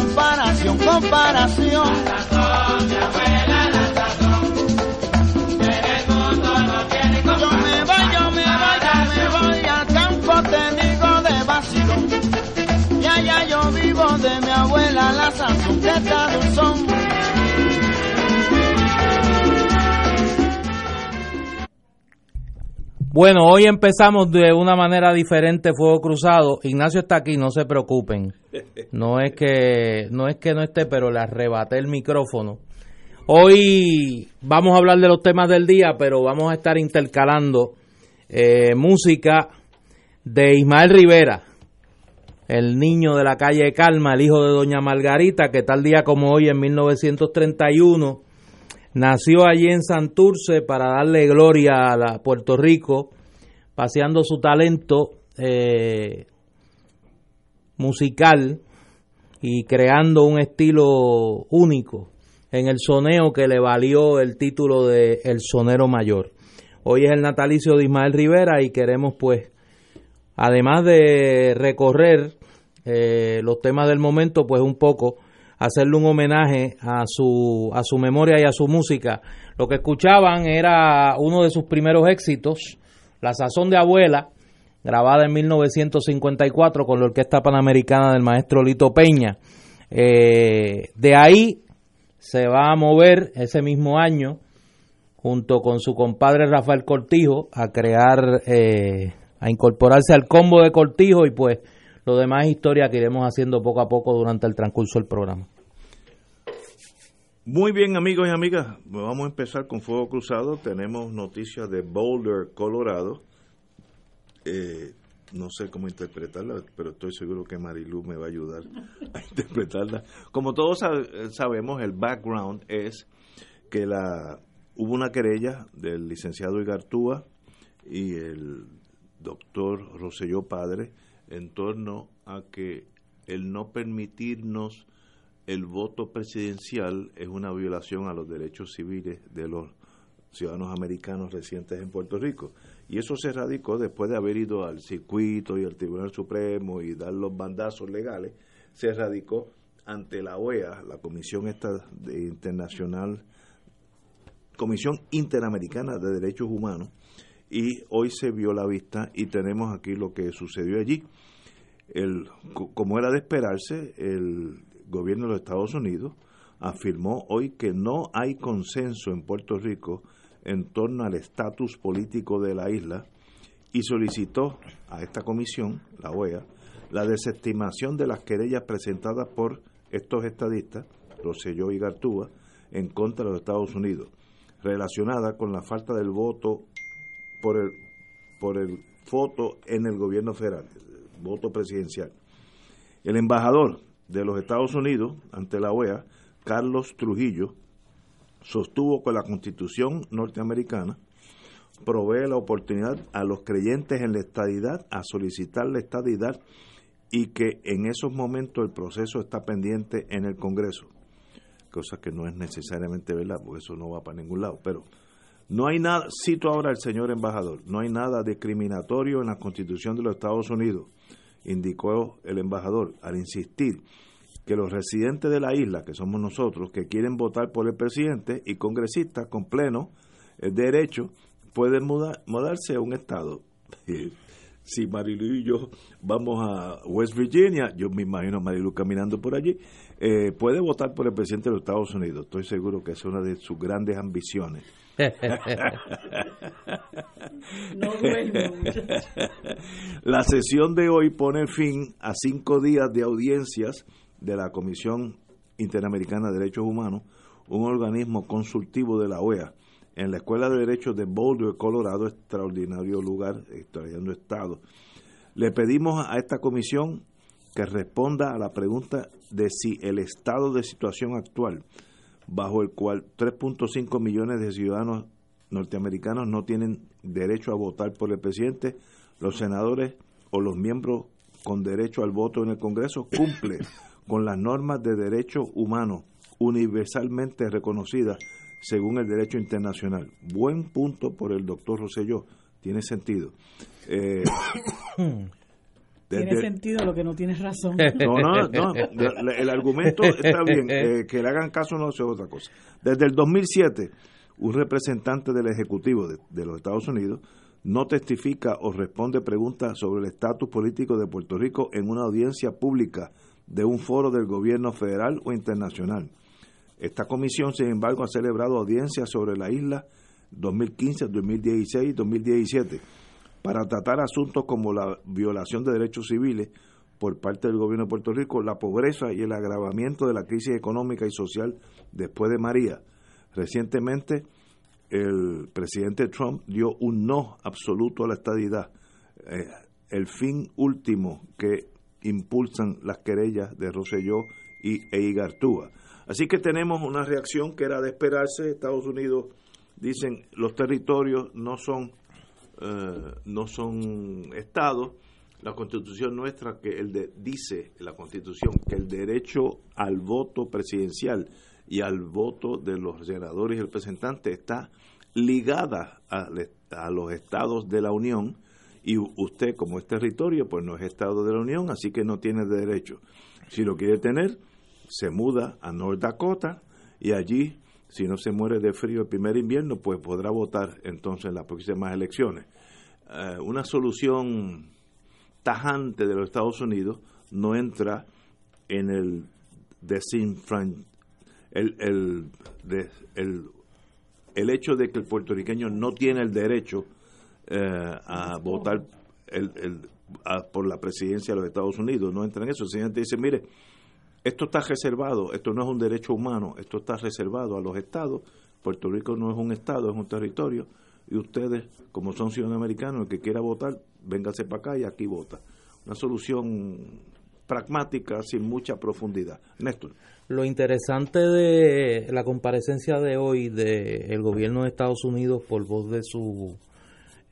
comparación, comparación. La sazón, mi abuela, la sazón. En el mundo no tiene comparación. Yo me voy, yo me voy, yo me voy al campo, te digo de vacío. Ya, ya, yo vivo de mi abuela, la sazón, que está dulzón. Bueno, hoy empezamos de una manera diferente Fuego Cruzado. Ignacio está aquí, no se preocupen. No es que no es que no esté, pero le arrebaté el micrófono. Hoy vamos a hablar de los temas del día, pero vamos a estar intercalando eh, música de Ismael Rivera, el niño de la calle Calma, el hijo de doña Margarita, que tal día como hoy en 1931 Nació allí en Santurce para darle gloria a Puerto Rico, paseando su talento eh, musical y creando un estilo único en el soneo que le valió el título de El Sonero Mayor. Hoy es el natalicio de Ismael Rivera y queremos pues, además de recorrer eh, los temas del momento, pues un poco hacerle un homenaje a su, a su memoria y a su música. Lo que escuchaban era uno de sus primeros éxitos, La Sazón de Abuela, grabada en 1954 con la Orquesta Panamericana del maestro Lito Peña. Eh, de ahí se va a mover ese mismo año, junto con su compadre Rafael Cortijo, a crear, eh, a incorporarse al combo de Cortijo y pues lo demás es historia que iremos haciendo poco a poco durante el transcurso del programa. Muy bien, amigos y amigas, vamos a empezar con Fuego Cruzado. Tenemos noticias de Boulder, Colorado. Eh, no sé cómo interpretarla, pero estoy seguro que Marilu me va a ayudar a interpretarla. Como todos sabemos, el background es que la hubo una querella del licenciado Igartúa y el doctor Roselló Padre en torno a que el no permitirnos el voto presidencial es una violación a los derechos civiles de los ciudadanos americanos residentes en Puerto Rico. Y eso se radicó después de haber ido al circuito y al Tribunal Supremo y dar los bandazos legales, se radicó ante la OEA, la Comisión esta Internacional, Comisión Interamericana de Derechos Humanos, y hoy se vio la vista y tenemos aquí lo que sucedió allí. El, como era de esperarse, el gobierno de los Estados Unidos afirmó hoy que no hay consenso en Puerto Rico en torno al estatus político de la isla y solicitó a esta comisión, la OEA, la desestimación de las querellas presentadas por estos estadistas, Rosselló y Gartúa, en contra de los Estados Unidos, relacionada con la falta del voto por el, por el voto en el gobierno federal voto presidencial. El embajador de los Estados Unidos ante la OEA, Carlos Trujillo, sostuvo que la Constitución norteamericana provee la oportunidad a los creyentes en la estadidad a solicitar la estadidad y que en esos momentos el proceso está pendiente en el Congreso, cosa que no es necesariamente verdad, porque eso no va para ningún lado, pero no hay nada, cito ahora al señor embajador, no hay nada discriminatorio en la Constitución de los Estados Unidos indicó el embajador al insistir que los residentes de la isla, que somos nosotros, que quieren votar por el presidente y congresistas con pleno eh, derecho, pueden mudarse a un estado. si Marilu y yo vamos a West Virginia, yo me imagino a Marilu caminando por allí, eh, puede votar por el presidente de los Estados Unidos. Estoy seguro que es una de sus grandes ambiciones. no La sesión de hoy pone fin a cinco días de audiencias de la Comisión Interamericana de Derechos Humanos, un organismo consultivo de la OEA, en la Escuela de Derechos de Boulder, Colorado, extraordinario lugar, extraordinario estado. Le pedimos a esta comisión que responda a la pregunta de si el estado de situación actual, bajo el cual 3.5 millones de ciudadanos norteamericanos no tienen derecho a votar por el presidente, los senadores o los miembros con derecho al voto en el Congreso, cumple con las normas de derechos humanos universalmente reconocidas según el derecho internacional. Buen punto por el doctor Rosselló, tiene sentido. Eh, tiene sentido lo que no tienes razón. No, no, no, el argumento está bien, eh, que le hagan caso no es otra cosa. Desde el 2007, un representante del Ejecutivo de, de los Estados Unidos no testifica o responde preguntas sobre el estatus político de Puerto Rico en una audiencia pública de un foro del gobierno federal o internacional. Esta comisión, sin embargo, ha celebrado audiencias sobre la isla 2015, 2016 y 2017 para tratar asuntos como la violación de derechos civiles por parte del gobierno de Puerto Rico, la pobreza y el agravamiento de la crisis económica y social después de María. Recientemente, el presidente Trump dio un no absoluto a la estadidad, eh, el fin último que impulsan las querellas de Rosselló y Eigartúa. Así que tenemos una reacción que era de esperarse. Estados Unidos dicen los territorios no son eh, no son estados. La Constitución nuestra que el de, dice la Constitución que el derecho al voto presidencial y al voto de los senadores y representantes está ligada a, a los estados de la Unión y usted como es territorio pues no es estado de la Unión así que no tiene derecho si lo quiere tener se muda a North Dakota y allí si no se muere de frío el primer invierno pues podrá votar entonces en las próximas elecciones eh, una solución tajante de los Estados Unidos no entra en el desinfran el, el, el, el hecho de que el puertorriqueño no tiene el derecho eh, a votar el, el, por la presidencia de los Estados Unidos. No entra en eso. El señor dice, mire, esto está reservado, esto no es un derecho humano, esto está reservado a los estados. Puerto Rico no es un estado, es un territorio. Y ustedes, como son ciudadanos americanos, el que quiera votar, véngase para acá y aquí vota. Una solución pragmática, sin mucha profundidad. Néstor. Lo interesante de la comparecencia de hoy del gobierno de Estados Unidos por voz de su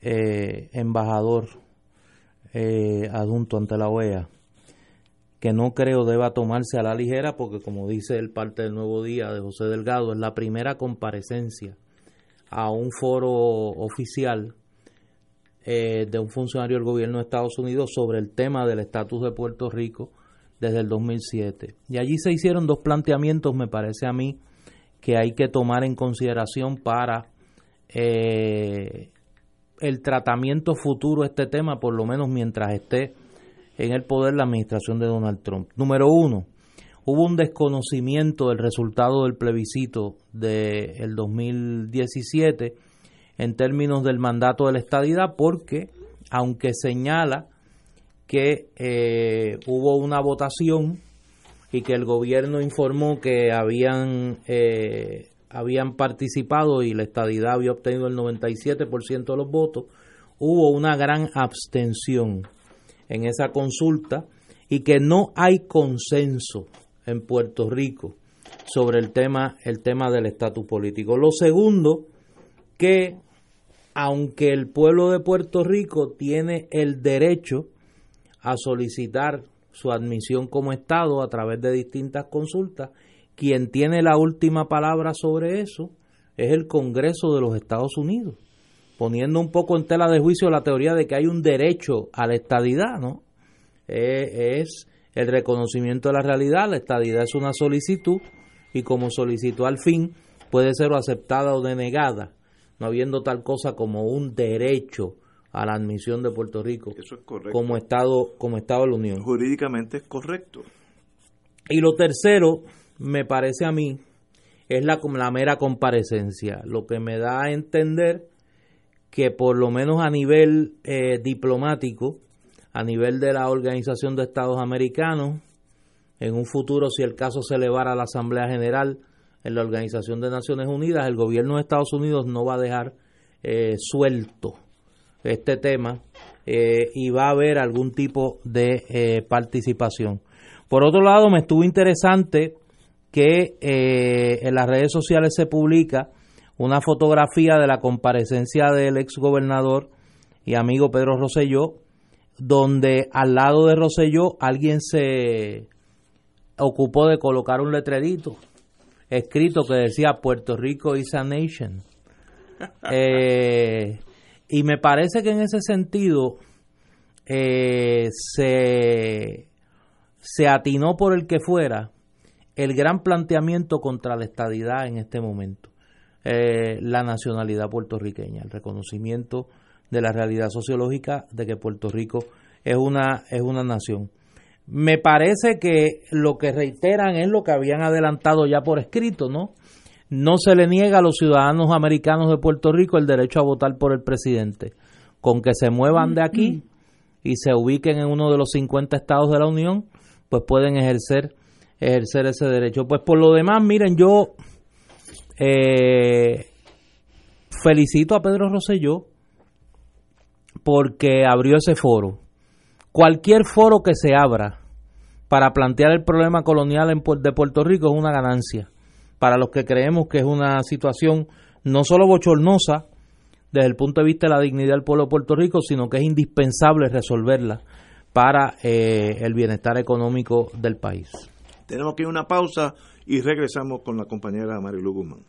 eh, embajador eh, adjunto ante la OEA, que no creo deba tomarse a la ligera porque como dice el parte del Nuevo Día de José Delgado, es la primera comparecencia a un foro oficial eh, de un funcionario del gobierno de Estados Unidos sobre el tema del estatus de Puerto Rico desde el 2007. Y allí se hicieron dos planteamientos, me parece a mí, que hay que tomar en consideración para eh, el tratamiento futuro de este tema, por lo menos mientras esté en el poder la administración de Donald Trump. Número uno, hubo un desconocimiento del resultado del plebiscito del 2017 en términos del mandato de la estadidad, porque aunque señala que eh, hubo una votación y que el gobierno informó que habían eh, habían participado y la estadidad había obtenido el 97% de los votos, hubo una gran abstención en esa consulta y que no hay consenso en Puerto Rico sobre el tema, el tema del estatus político. Lo segundo, que aunque el pueblo de Puerto Rico tiene el derecho a solicitar su admisión como Estado a través de distintas consultas, quien tiene la última palabra sobre eso es el Congreso de los Estados Unidos, poniendo un poco en tela de juicio la teoría de que hay un derecho a la estadidad, ¿no? Eh, es el reconocimiento de la realidad, la estadidad es una solicitud y como solicitud al fin puede ser aceptada o denegada, no habiendo tal cosa como un derecho a la admisión de Puerto Rico como estado como estado de la Unión. Jurídicamente es correcto. Y lo tercero, me parece a mí, es la, la mera comparecencia, lo que me da a entender que por lo menos a nivel eh, diplomático, a nivel de la Organización de Estados Americanos, en un futuro, si el caso se elevara a la Asamblea General en la Organización de Naciones Unidas, el gobierno de Estados Unidos no va a dejar eh, suelto este tema eh, y va a haber algún tipo de participación. Por otro lado, me estuvo interesante que en las redes sociales se publica una fotografía de la comparecencia del ex gobernador y amigo Pedro Rosselló, donde al lado de Rosselló alguien se ocupó de colocar un letrerito escrito que decía Puerto Rico is a nation. Eh, y me parece que en ese sentido eh, se, se atinó por el que fuera el gran planteamiento contra la estadidad en este momento. Eh, la nacionalidad puertorriqueña, el reconocimiento de la realidad sociológica de que Puerto Rico es una, es una nación. Me parece que lo que reiteran es lo que habían adelantado ya por escrito, ¿no? No se le niega a los ciudadanos americanos de Puerto Rico el derecho a votar por el presidente. Con que se muevan de aquí y se ubiquen en uno de los 50 estados de la Unión, pues pueden ejercer, ejercer ese derecho. Pues por lo demás, miren, yo eh, felicito a Pedro Rosselló porque abrió ese foro. Cualquier foro que se abra para plantear el problema colonial de Puerto Rico es una ganancia. Para los que creemos que es una situación no solo bochornosa desde el punto de vista de la dignidad del pueblo de Puerto Rico, sino que es indispensable resolverla para eh, el bienestar económico del país. Tenemos que ir a una pausa y regresamos con la compañera Marilu Guzmán.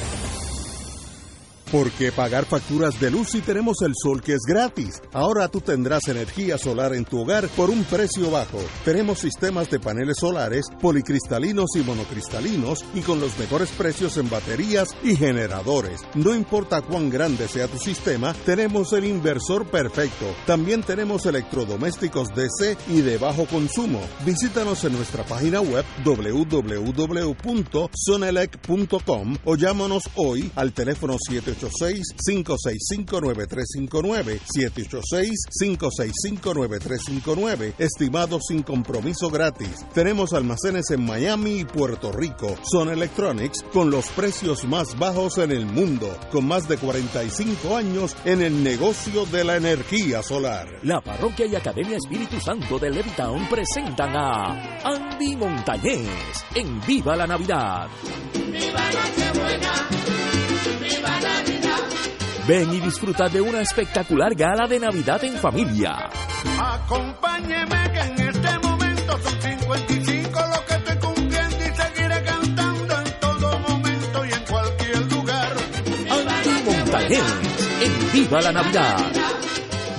¿Por qué pagar facturas de luz si tenemos el sol que es gratis? Ahora tú tendrás energía solar en tu hogar por un precio bajo. Tenemos sistemas de paneles solares, policristalinos y monocristalinos y con los mejores precios en baterías y generadores. No importa cuán grande sea tu sistema, tenemos el inversor perfecto. También tenemos electrodomésticos DC y de bajo consumo. Visítanos en nuestra página web www.sonelec.com o llámanos hoy al teléfono 7 786-565-9359. 786-565-9359. Estimado sin compromiso gratis. Tenemos almacenes en Miami y Puerto Rico. Son Electronics con los precios más bajos en el mundo. Con más de 45 años en el negocio de la energía solar. La Parroquia y Academia Espíritu Santo de Levitown presentan a Andy Montañez en Viva la Navidad. ¡Viva Nochebuena! Ven y disfruta de una espectacular gala de Navidad en familia. Acompáñeme que en este momento son 55 lo que estoy cumpliendo y seguiré cantando en todo momento y en cualquier lugar. Andy Montañez en Viva la Navidad.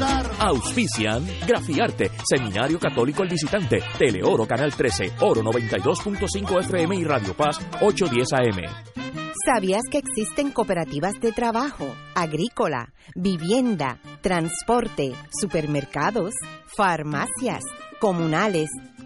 Disfrutar. Auspician Grafiarte, Seminario Católico El Visitante, Teleoro Canal 13, Oro 92.5 FM y Radio Paz 810 AM. ¿Sabías que existen cooperativas de trabajo, agrícola, vivienda, transporte, supermercados, farmacias, comunales,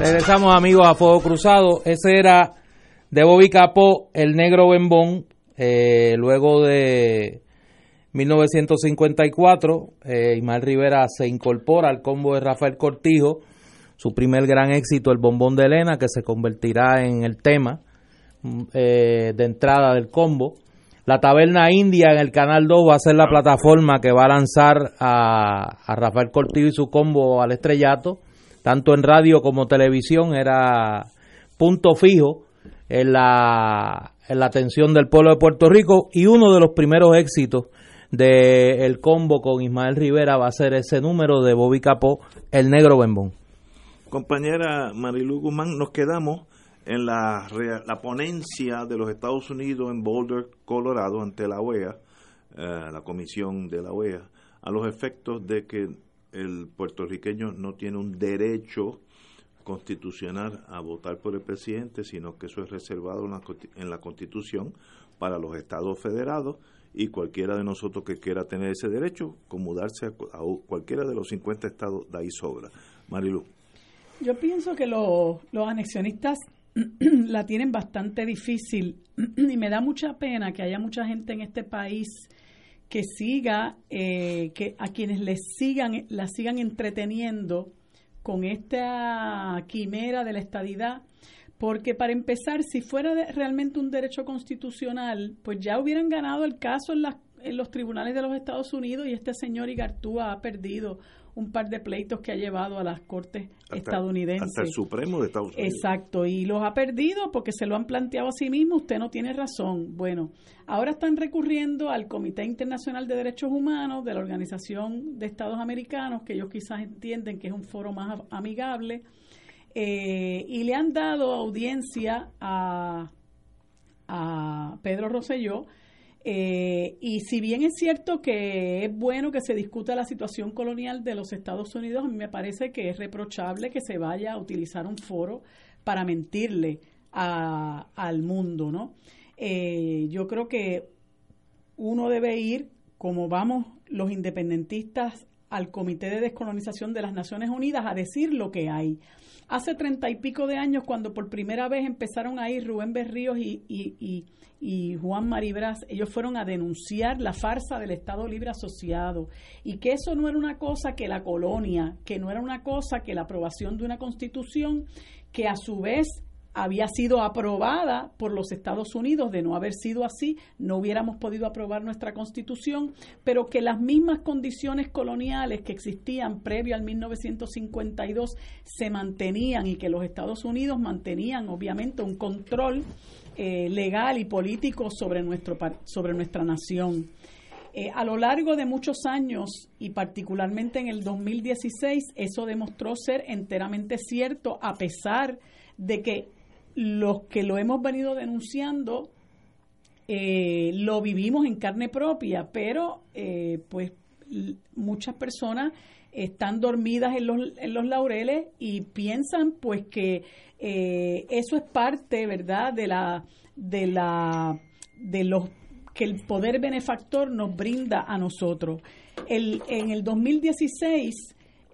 Regresamos amigos a Fuego Cruzado. Ese era de Bobby Capó, el negro bembón. Eh, luego de 1954, eh, Rivera se incorpora al combo de Rafael Cortijo. Su primer gran éxito, el bombón de Elena, que se convertirá en el tema eh, de entrada del combo. La Taberna India en el Canal 2 va a ser la plataforma que va a lanzar a, a Rafael Cortijo y su combo al estrellato tanto en radio como televisión, era punto fijo en la, en la atención del pueblo de Puerto Rico y uno de los primeros éxitos del combo con Ismael Rivera va a ser ese número de Bobby Capó, el negro bembón. Compañera Marilu Guzmán, nos quedamos en la, la ponencia de los Estados Unidos en Boulder, Colorado, ante la OEA, eh, la comisión de la OEA, a los efectos de que el puertorriqueño no tiene un derecho constitucional a votar por el presidente, sino que eso es reservado en la, en la Constitución para los estados federados y cualquiera de nosotros que quiera tener ese derecho, con mudarse a, cualquiera de los 50 estados, de ahí sobra. Marilu. Yo pienso que los anexionistas la tienen bastante difícil. Y me da mucha pena que haya mucha gente en este país que siga, eh, que a quienes les sigan, la sigan entreteniendo con esta quimera de la estadidad, porque para empezar, si fuera realmente un derecho constitucional, pues ya hubieran ganado el caso en, en los tribunales de los Estados Unidos y este señor Igartúa ha perdido un par de pleitos que ha llevado a las cortes hasta- estadounidenses. Hasta el Supremo de Estados Unidos. Exacto, y los ha perdido porque se lo han planteado a sí mismo, usted no tiene razón. Bueno, ahora están recurriendo al Comité Internacional de Derechos Humanos de la Organización de Estados Americanos, que ellos quizás entienden que es un foro más amigable, eh, y le han dado audiencia a, a Pedro Rosselló. Eh, y si bien es cierto que es bueno que se discuta la situación colonial de los Estados Unidos, a mí me parece que es reprochable que se vaya a utilizar un foro para mentirle al mundo, ¿no? Eh, yo creo que uno debe ir, como vamos los independentistas, al Comité de Descolonización de las Naciones Unidas a decir lo que hay. Hace treinta y pico de años, cuando por primera vez empezaron a ir Rubén Berríos y, y, y, y Juan Maribras, ellos fueron a denunciar la farsa del Estado Libre Asociado. Y que eso no era una cosa que la colonia, que no era una cosa que la aprobación de una constitución que a su vez había sido aprobada por los Estados Unidos, de no haber sido así, no hubiéramos podido aprobar nuestra constitución, pero que las mismas condiciones coloniales que existían previo al 1952 se mantenían y que los Estados Unidos mantenían obviamente un control eh, legal y político sobre, nuestro, sobre nuestra nación. Eh, a lo largo de muchos años y particularmente en el 2016, eso demostró ser enteramente cierto, a pesar de que los que lo hemos venido denunciando eh, lo vivimos en carne propia, pero pues muchas personas están dormidas en los, en los laureles y piensan pues que eh, eso es parte, ¿verdad?, de la de la de los que el poder benefactor nos brinda a nosotros. El, en el 2016,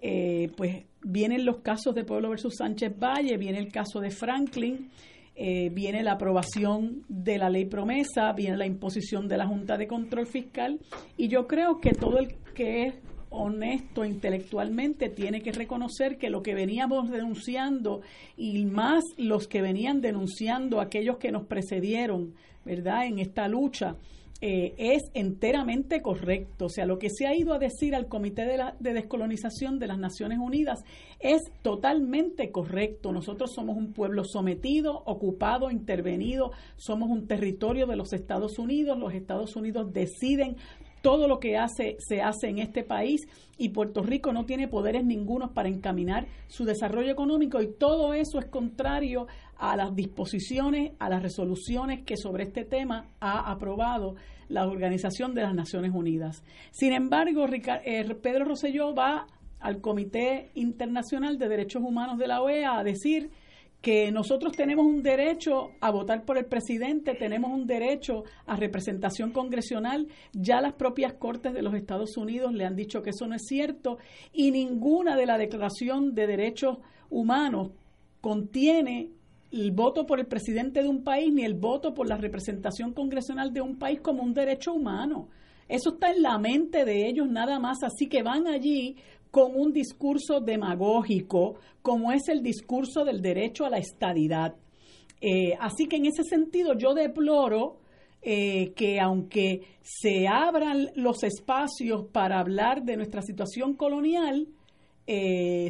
eh, pues vienen los casos de Pueblo versus Sánchez Valle, viene el caso de Franklin, eh, viene la aprobación de la ley promesa, viene la imposición de la Junta de Control Fiscal y yo creo que todo el que es honesto intelectualmente tiene que reconocer que lo que veníamos denunciando y más los que venían denunciando aquellos que nos precedieron, ¿verdad? En esta lucha, eh, es enteramente correcto. O sea, lo que se ha ido a decir al Comité de, la- de Descolonización de las Naciones Unidas es totalmente correcto. Nosotros somos un pueblo sometido, ocupado, intervenido, somos un territorio de los Estados Unidos. Los Estados Unidos deciden todo lo que hace se hace en este país y Puerto Rico no tiene poderes ningunos para encaminar su desarrollo económico y todo eso es contrario a las disposiciones, a las resoluciones que sobre este tema ha aprobado la Organización de las Naciones Unidas. Sin embargo, eh, Pedro Rosselló va al Comité Internacional de Derechos Humanos de la OEA a decir que nosotros tenemos un derecho a votar por el presidente, tenemos un derecho a representación congresional. Ya las propias Cortes de los Estados Unidos le han dicho que eso no es cierto y ninguna de la Declaración de Derechos Humanos contiene el voto por el presidente de un país ni el voto por la representación congresional de un país como un derecho humano. Eso está en la mente de ellos nada más, así que van allí con un discurso demagógico, como es el discurso del derecho a la estadidad. Eh, así que en ese sentido yo deploro eh, que aunque se abran los espacios para hablar de nuestra situación colonial, eh,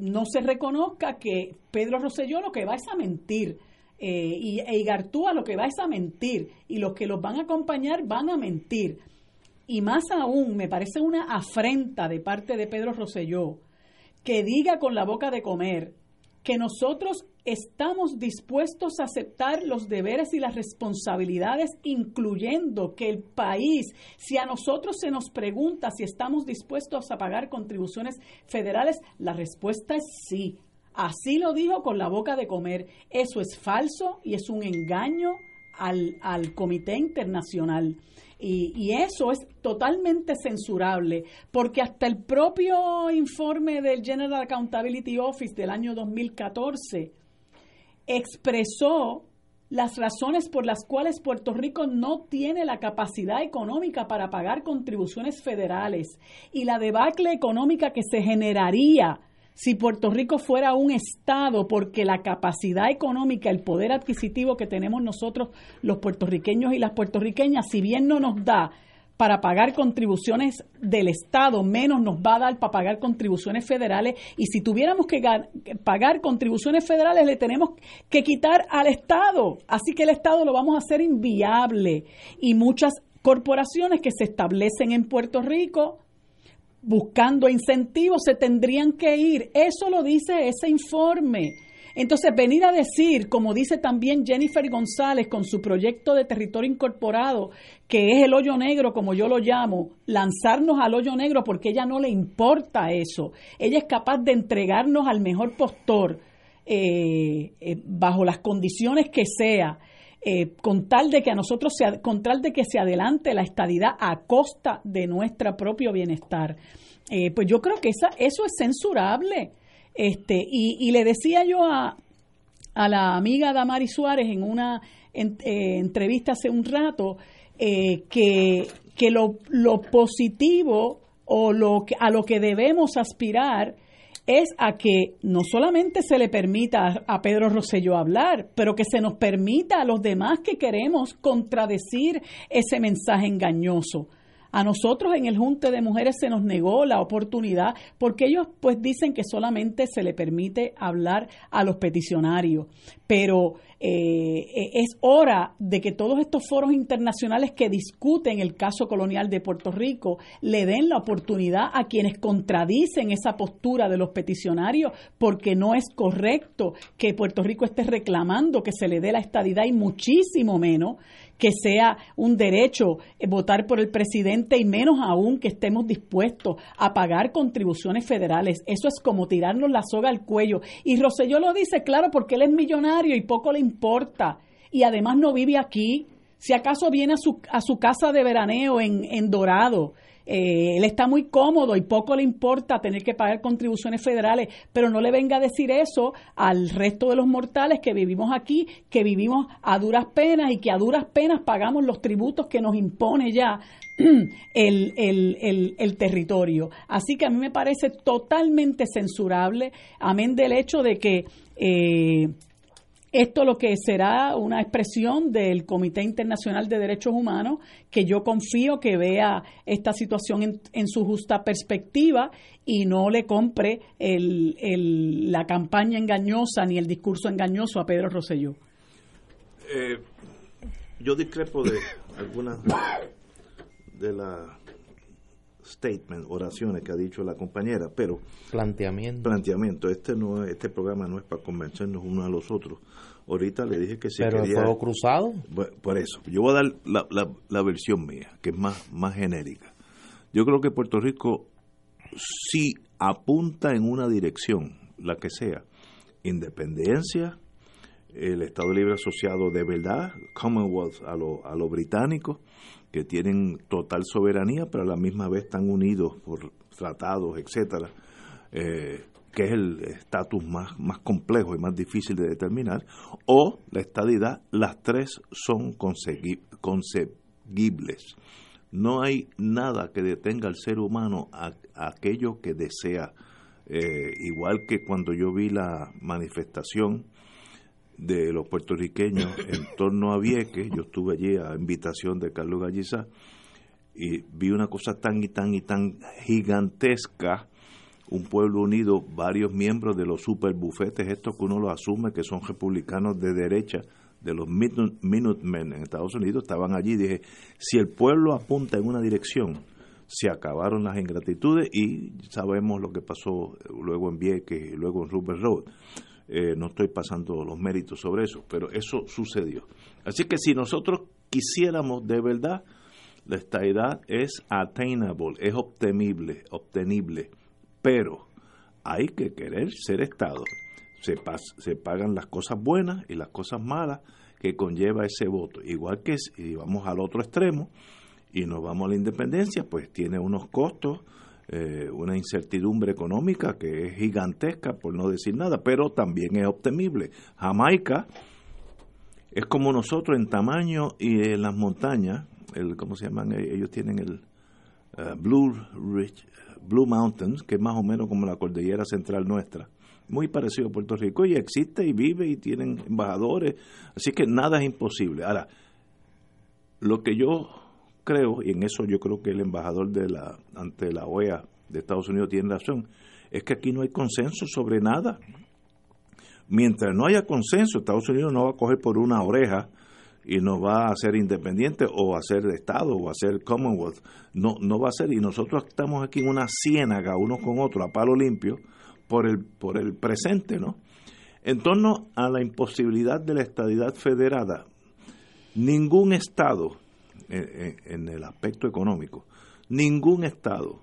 no se reconozca que Pedro Rosselló lo que va es a mentir. y e Igartúa lo que va es a mentir y los que los van a acompañar van a mentir. Y más aún, me parece una afrenta de parte de Pedro Rosselló que diga con la boca de comer que nosotros estamos dispuestos a aceptar los deberes y las responsabilidades, incluyendo que el país, si a nosotros se nos pregunta si estamos dispuestos a pagar contribuciones federales, la respuesta es sí. Así lo dijo con la boca de comer. Eso es falso y es un engaño al, al Comité Internacional. Y, eso es totalmente censurable, porque hasta el propio informe del General Accountability Office del año 2014 expresó las razones por las cuales Puerto Rico no tiene la capacidad económica para pagar contribuciones federales y la debacle económica que se generaría si Puerto Rico fuera un Estado, porque la capacidad económica, el poder adquisitivo que tenemos nosotros, los puertorriqueños y las puertorriqueñas, si bien no nos da para pagar contribuciones del Estado, menos nos va a dar para pagar contribuciones federales. Y si tuviéramos que pagar contribuciones federales, le tenemos que quitar al Estado. Así que el Estado lo vamos a hacer inviable. Y muchas corporaciones que se establecen en Puerto Rico buscando incentivos, se tendrían que ir. Eso lo dice ese informe. Entonces, venir a decir, como dice también Jennifer González con su proyecto de territorio incorporado, que es el hoyo negro, como yo lo llamo, lanzarnos al hoyo negro porque ella no le importa eso. Ella es capaz de entregarnos al mejor postor eh, eh, bajo las condiciones que sea. Eh, con tal de que a nosotros se, con tal de que se adelante la estadidad a costa de nuestro propio bienestar. Eh, pues yo creo que esa, eso es censurable. Este, y, le decía yo a, a la amiga Damari Suárez en una eh, entrevista hace un rato que, que lo, lo positivo o lo que, a lo que debemos aspirar es a que no solamente se le permita a Pedro Rosselló hablar, pero que se nos permita a los demás que queremos contradecir ese mensaje engañoso. A nosotros en el Junte de Mujeres se nos negó la oportunidad porque ellos pues dicen que solamente se le permite hablar a los peticionarios. Pero eh, es hora de que todos estos foros internacionales que discuten el caso colonial de Puerto Rico le den la oportunidad a quienes contradicen esa postura de los peticionarios, porque no es correcto que Puerto Rico esté reclamando que se le dé la estadidad y muchísimo menos que sea un derecho votar por el presidente y menos aún que estemos dispuestos a pagar contribuciones federales. Eso es como tirarnos la soga al cuello. Y Roselló lo dice, claro, porque él es millonario y poco le importa. Y además no vive aquí. Si acaso viene a su, a su casa de veraneo en, en Dorado eh, él está muy cómodo y poco le importa tener que pagar contribuciones federales, pero no le venga a decir eso al resto de los mortales que vivimos aquí, que vivimos a duras penas y que a duras penas pagamos los tributos que nos impone ya el, el, el, territorio. Así que a mí me parece totalmente censurable, amén del hecho de que eh, esto lo que será una expresión del Comité Internacional de Derechos Humanos, que yo confío que vea esta situación en, su justa perspectiva y no le compre el, la campaña engañosa ni el discurso engañoso a Pedro Rosselló. Eh, yo discrepo de algunas de la statement, oraciones que ha dicho la compañera, pero Planteamiento. planteamiento, este no es- este programa no es para convencernos unos a los otros. Ahorita le dije que si Pero el quería cruzado. Por eso, yo voy a dar la, la, la versión mía, que es más, más genérica. Yo creo que Puerto Rico sí apunta en una dirección, la que sea, independencia, el Estado Libre Asociado de verdad, Commonwealth a lo, a lo británico, que tienen total soberanía, pero a la misma vez están unidos por tratados, etcétera, eh, que es el estatus más, más complejo y más difícil de determinar, o la estadidad, las tres son consegui- conseguibles. No hay nada que detenga al ser humano a, a aquello que desea. Eh, igual que cuando yo vi la manifestación de los puertorriqueños en torno a Vieques, yo estuve allí a invitación de Carlos Gallizá, y vi una cosa tan y tan y tan gigantesca, un pueblo unido, varios miembros de los super bufetes, estos que uno lo asume que son republicanos de derecha, de los Minute- Minutemen en Estados Unidos, estaban allí. Dije, si el pueblo apunta en una dirección, se acabaron las ingratitudes y sabemos lo que pasó luego en Vieques y luego en Rupert Road. Eh, no estoy pasando los méritos sobre eso, pero eso sucedió. Así que si nosotros quisiéramos de verdad, la estabilidad es attainable, es obtenible, obtenible, pero hay que querer ser Estado. Se, se pagan las cosas buenas y las cosas malas que conlleva ese voto. Igual que si vamos al otro extremo y nos vamos a la independencia, pues tiene unos costos, eh, una incertidumbre económica que es gigantesca, por no decir nada, pero también es obtenible. Jamaica es como nosotros en tamaño y en las montañas, el, ¿cómo se llaman? Eh, Ellos tienen el eh, Blue Ridge, Blue Mountains, que es más o menos como la cordillera central nuestra. Muy parecido a Puerto Rico y existe y vive y tienen embajadores, así que nada es imposible. Ahora, lo que yo creo, y en eso yo creo que el embajador de la ante la OEA de Estados Unidos tiene razón, es que aquí no hay consenso sobre nada. Mientras no haya consenso, Estados Unidos no va a coger por una oreja y nos va a hacer independiente o a hacer Estado o a hacer Commonwealth. No, no va a ser. Y nosotros estamos aquí en una ciénaga, unos con otros, a palo limpio, por el, por el presente, ¿no? En torno a la imposibilidad de la estadidad federada, ningún Estado, en, el aspecto económico, ningún Estado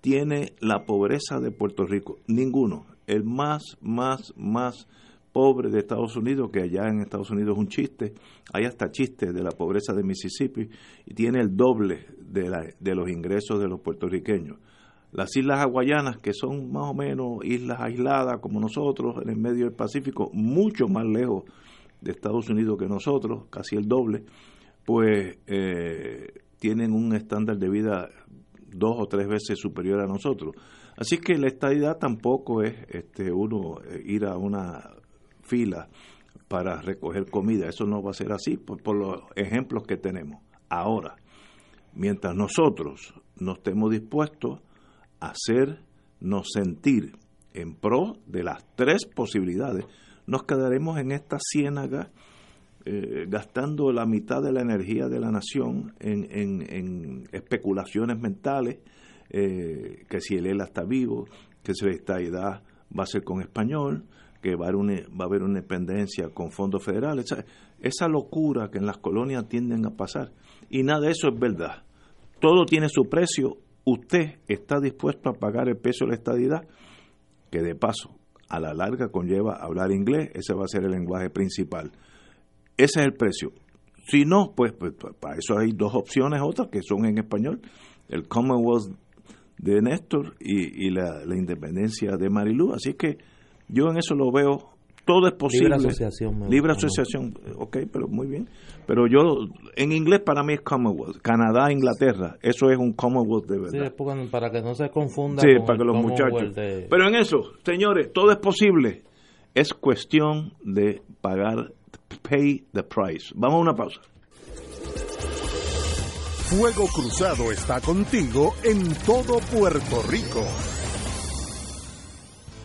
tiene la pobreza de Puerto Rico, ninguno. El más, más, más pobre de Estados Unidos, que allá en Estados Unidos es un chiste, hay hasta chistes de la pobreza de Mississippi, y tiene el doble de, la, de los ingresos de los puertorriqueños. Las islas hawaianas, que son más o menos islas aisladas como nosotros, en el medio del Pacífico, mucho más lejos de Estados Unidos que nosotros, casi el doble, pues eh, tienen un estándar de vida dos o tres veces superior a nosotros. Así que la estadidad tampoco es este uno eh, ir a una fila para recoger comida, eso no va a ser así por, por los ejemplos que tenemos. Ahora, mientras nosotros no estemos dispuestos a hacernos sentir en pro de las tres posibilidades, nos quedaremos en esta ciénaga eh, gastando la mitad de la energía de la nación en, en, en especulaciones mentales, eh, que si el ELA está vivo, que si la estadidad va a ser con español, que va a haber una, va a haber una independencia con fondos federales. Esa, esa locura que en las colonias tienden a pasar. Y nada de eso es verdad. Todo tiene su precio. Usted está dispuesto a pagar el precio de la estadidad, que de paso, a la larga conlleva hablar inglés, ese va a ser el lenguaje principal. Ese es el precio. Si no, pues, pues, para eso hay dos opciones, otras que son en español, el Commonwealth de Néstor y, y la, la, independencia de Marilú. Así que yo en eso lo veo, todo es posible. Libre asociación. Libre asociación, ok, pero muy bien. Pero yo, en inglés para mí es Commonwealth. Canadá, Inglaterra, eso es un Commonwealth de verdad. Sí, para que no se confunda. Sí, para que los muchachos. De... Pero en eso, señores, todo es posible. Es cuestión de pagar pay the price. Vamos a una pausa. Fuego Cruzado está contigo en todo Puerto Rico.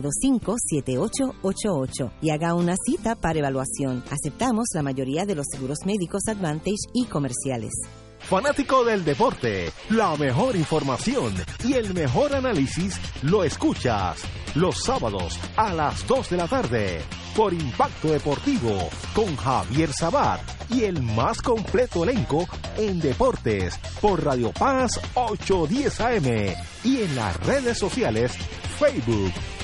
725-7888 y haga una cita para evaluación. Aceptamos la mayoría de los seguros médicos Advantage y comerciales. Fanático del deporte, la mejor información y el mejor análisis lo escuchas los sábados a las 2 de la tarde por Impacto Deportivo con Javier Sabat y el más completo elenco en deportes por Radio Paz 810 AM y en las redes sociales Facebook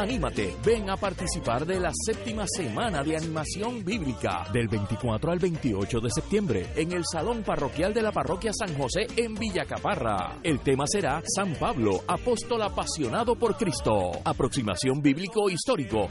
Anímate, ven a participar de la séptima semana de animación bíblica del 24 al 28 de septiembre en el Salón Parroquial de la Parroquia San José en Villacaparra. El tema será San Pablo, apóstol apasionado por Cristo. Aproximación bíblico histórico.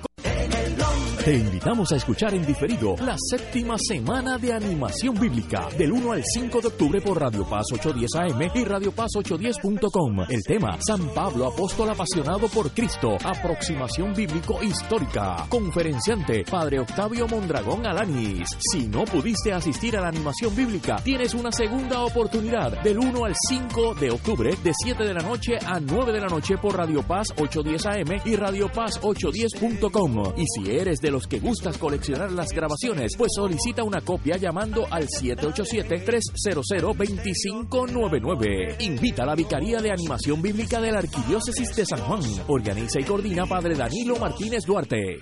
Te invitamos a escuchar en diferido la séptima semana de animación bíblica del 1 al 5 de octubre por Radio Paz 810 AM y Radio Paz 810.com. El tema San Pablo, apóstol apasionado por Cristo, aproximación bíblico histórica. Conferenciante Padre Octavio Mondragón Alanis. Si no pudiste asistir a la animación bíblica, tienes una segunda oportunidad del 1 al 5 de octubre de 7 de la noche a 9 de la noche por Radio Paz 810 AM y Radio Paz 810.com. Y si eres de los que gustas coleccionar las grabaciones, pues solicita una copia llamando al 787-300-2599. Invita a la Vicaría de Animación Bíblica de la Arquidiócesis de San Juan. Organiza y coordina Padre Danilo Martínez Duarte.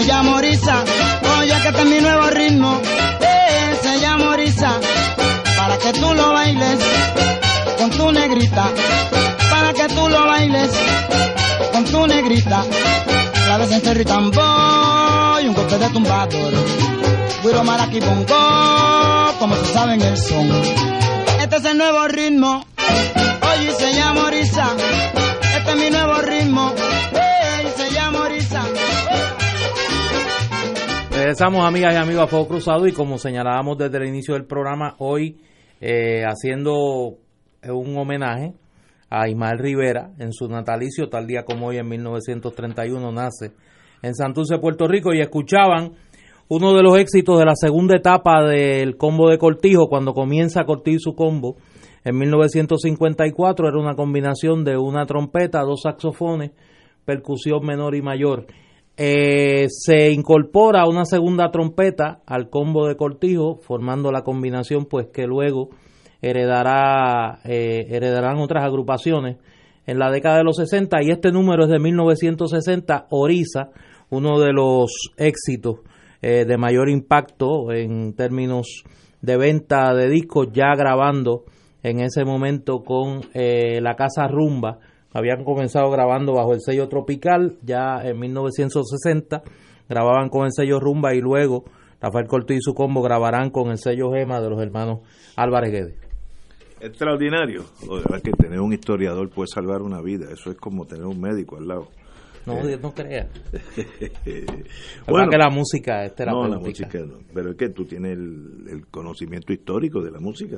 Se llama Orisa. Oye, que este es mi nuevo ritmo. Se llama Orisa. Para que tú lo bailes con tu negrita. Para que tú lo bailes con tu negrita. Claves en cerro y tambor y un golpe de tumbador. Guiro maraqui bongo, como se sabe el son. Este es el nuevo ritmo. Oye, se llama Orisa. Este es mi nuevo ritmo. Regresamos, amigas y amigos, a Fuego Cruzado y como señalábamos desde el inicio del programa, hoy eh, haciendo un homenaje a Ismael Rivera en su natalicio, tal día como hoy en 1931 nace en Santurce, Puerto Rico, y escuchaban uno de los éxitos de la segunda etapa del combo de Cortijo, cuando comienza a Cortijo su combo en 1954, era una combinación de una trompeta, dos saxofones, percusión menor y mayor. Eh, se incorpora una segunda trompeta al combo de Cortijo, formando la combinación pues que luego heredará, eh, heredarán otras agrupaciones en la década de los 60 y este número es de 1960, Orisa, uno de los éxitos eh, de mayor impacto en términos de venta de discos, ya grabando en ese momento con eh, la Casa Rumba. Habían comenzado grabando bajo el sello Tropical, ya en 1960 grababan con el sello Rumba y luego Rafael Cortés y su combo grabarán con el sello Gema de los hermanos Álvarez Guedes. Extraordinario. La verdad que tener un historiador puede salvar una vida. Eso es como tener un médico al lado. No, Eh, Dios no crea. bueno, que la música es no, la música no. Pero es que tú tienes el, el conocimiento histórico de la música.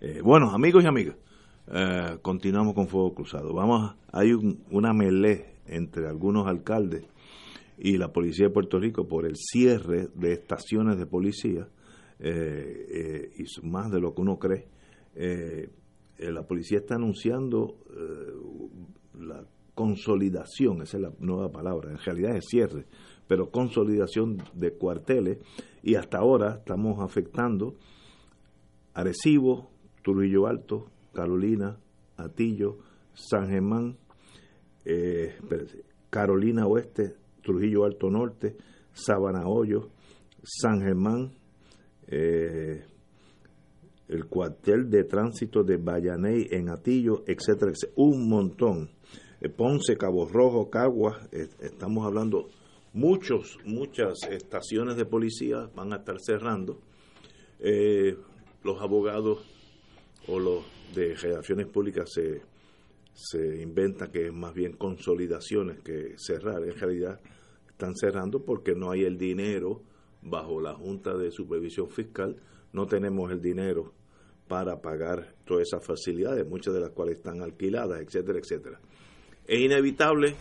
Eh, bueno, amigos y amigas, eh, continuamos con Fuego Cruzado. Vamos, hay un- una melé entre algunos alcaldes y la policía de Puerto Rico por el cierre de estaciones de policía eh, eh, y más de lo que uno cree. La policía está anunciando la consolidación, esa es la nueva palabra, en realidad es cierre, pero consolidación de cuarteles y hasta ahora estamos afectando Arecibo, Trujillo Alto, Carolina, Atillo, San Germán, eh, Carolina Oeste, Trujillo Alto Norte, Sabana San Germán, eh, el cuartel de tránsito de Vallaney en Atillo, etcétera, etcétera. un montón. Eh, Ponce, Cabo Rojo, Caguas, estamos hablando muchos, muchas estaciones de policía van a estar cerrando. Los abogados o los de relaciones públicas se, se inventan que es más bien consolidaciones que cerrar. En realidad están cerrando porque no hay el dinero bajo la Junta de Supervisión Fiscal, no tenemos el dinero para pagar todas esas facilidades, muchas de las cuales están alquiladas, etcétera, etcétera. Es inevitable,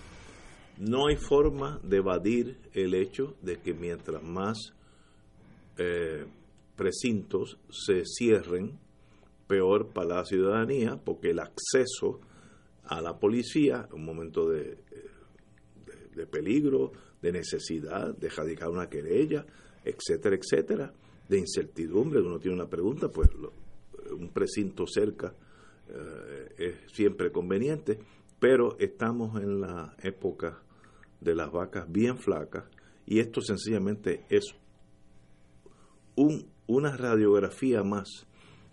no hay forma de evadir el hecho de que mientras más eh, precintos se cierren, peor para la ciudadanía, porque el acceso a la policía, un momento de, de, de peligro, de necesidad, de radicar una querella, etcétera, etcétera, de incertidumbre, uno tiene una pregunta, pues lo- un precinto cerca eh, es siempre conveniente, pero estamos en la época de las vacas bien flacas y esto sencillamente es un, una radiografía más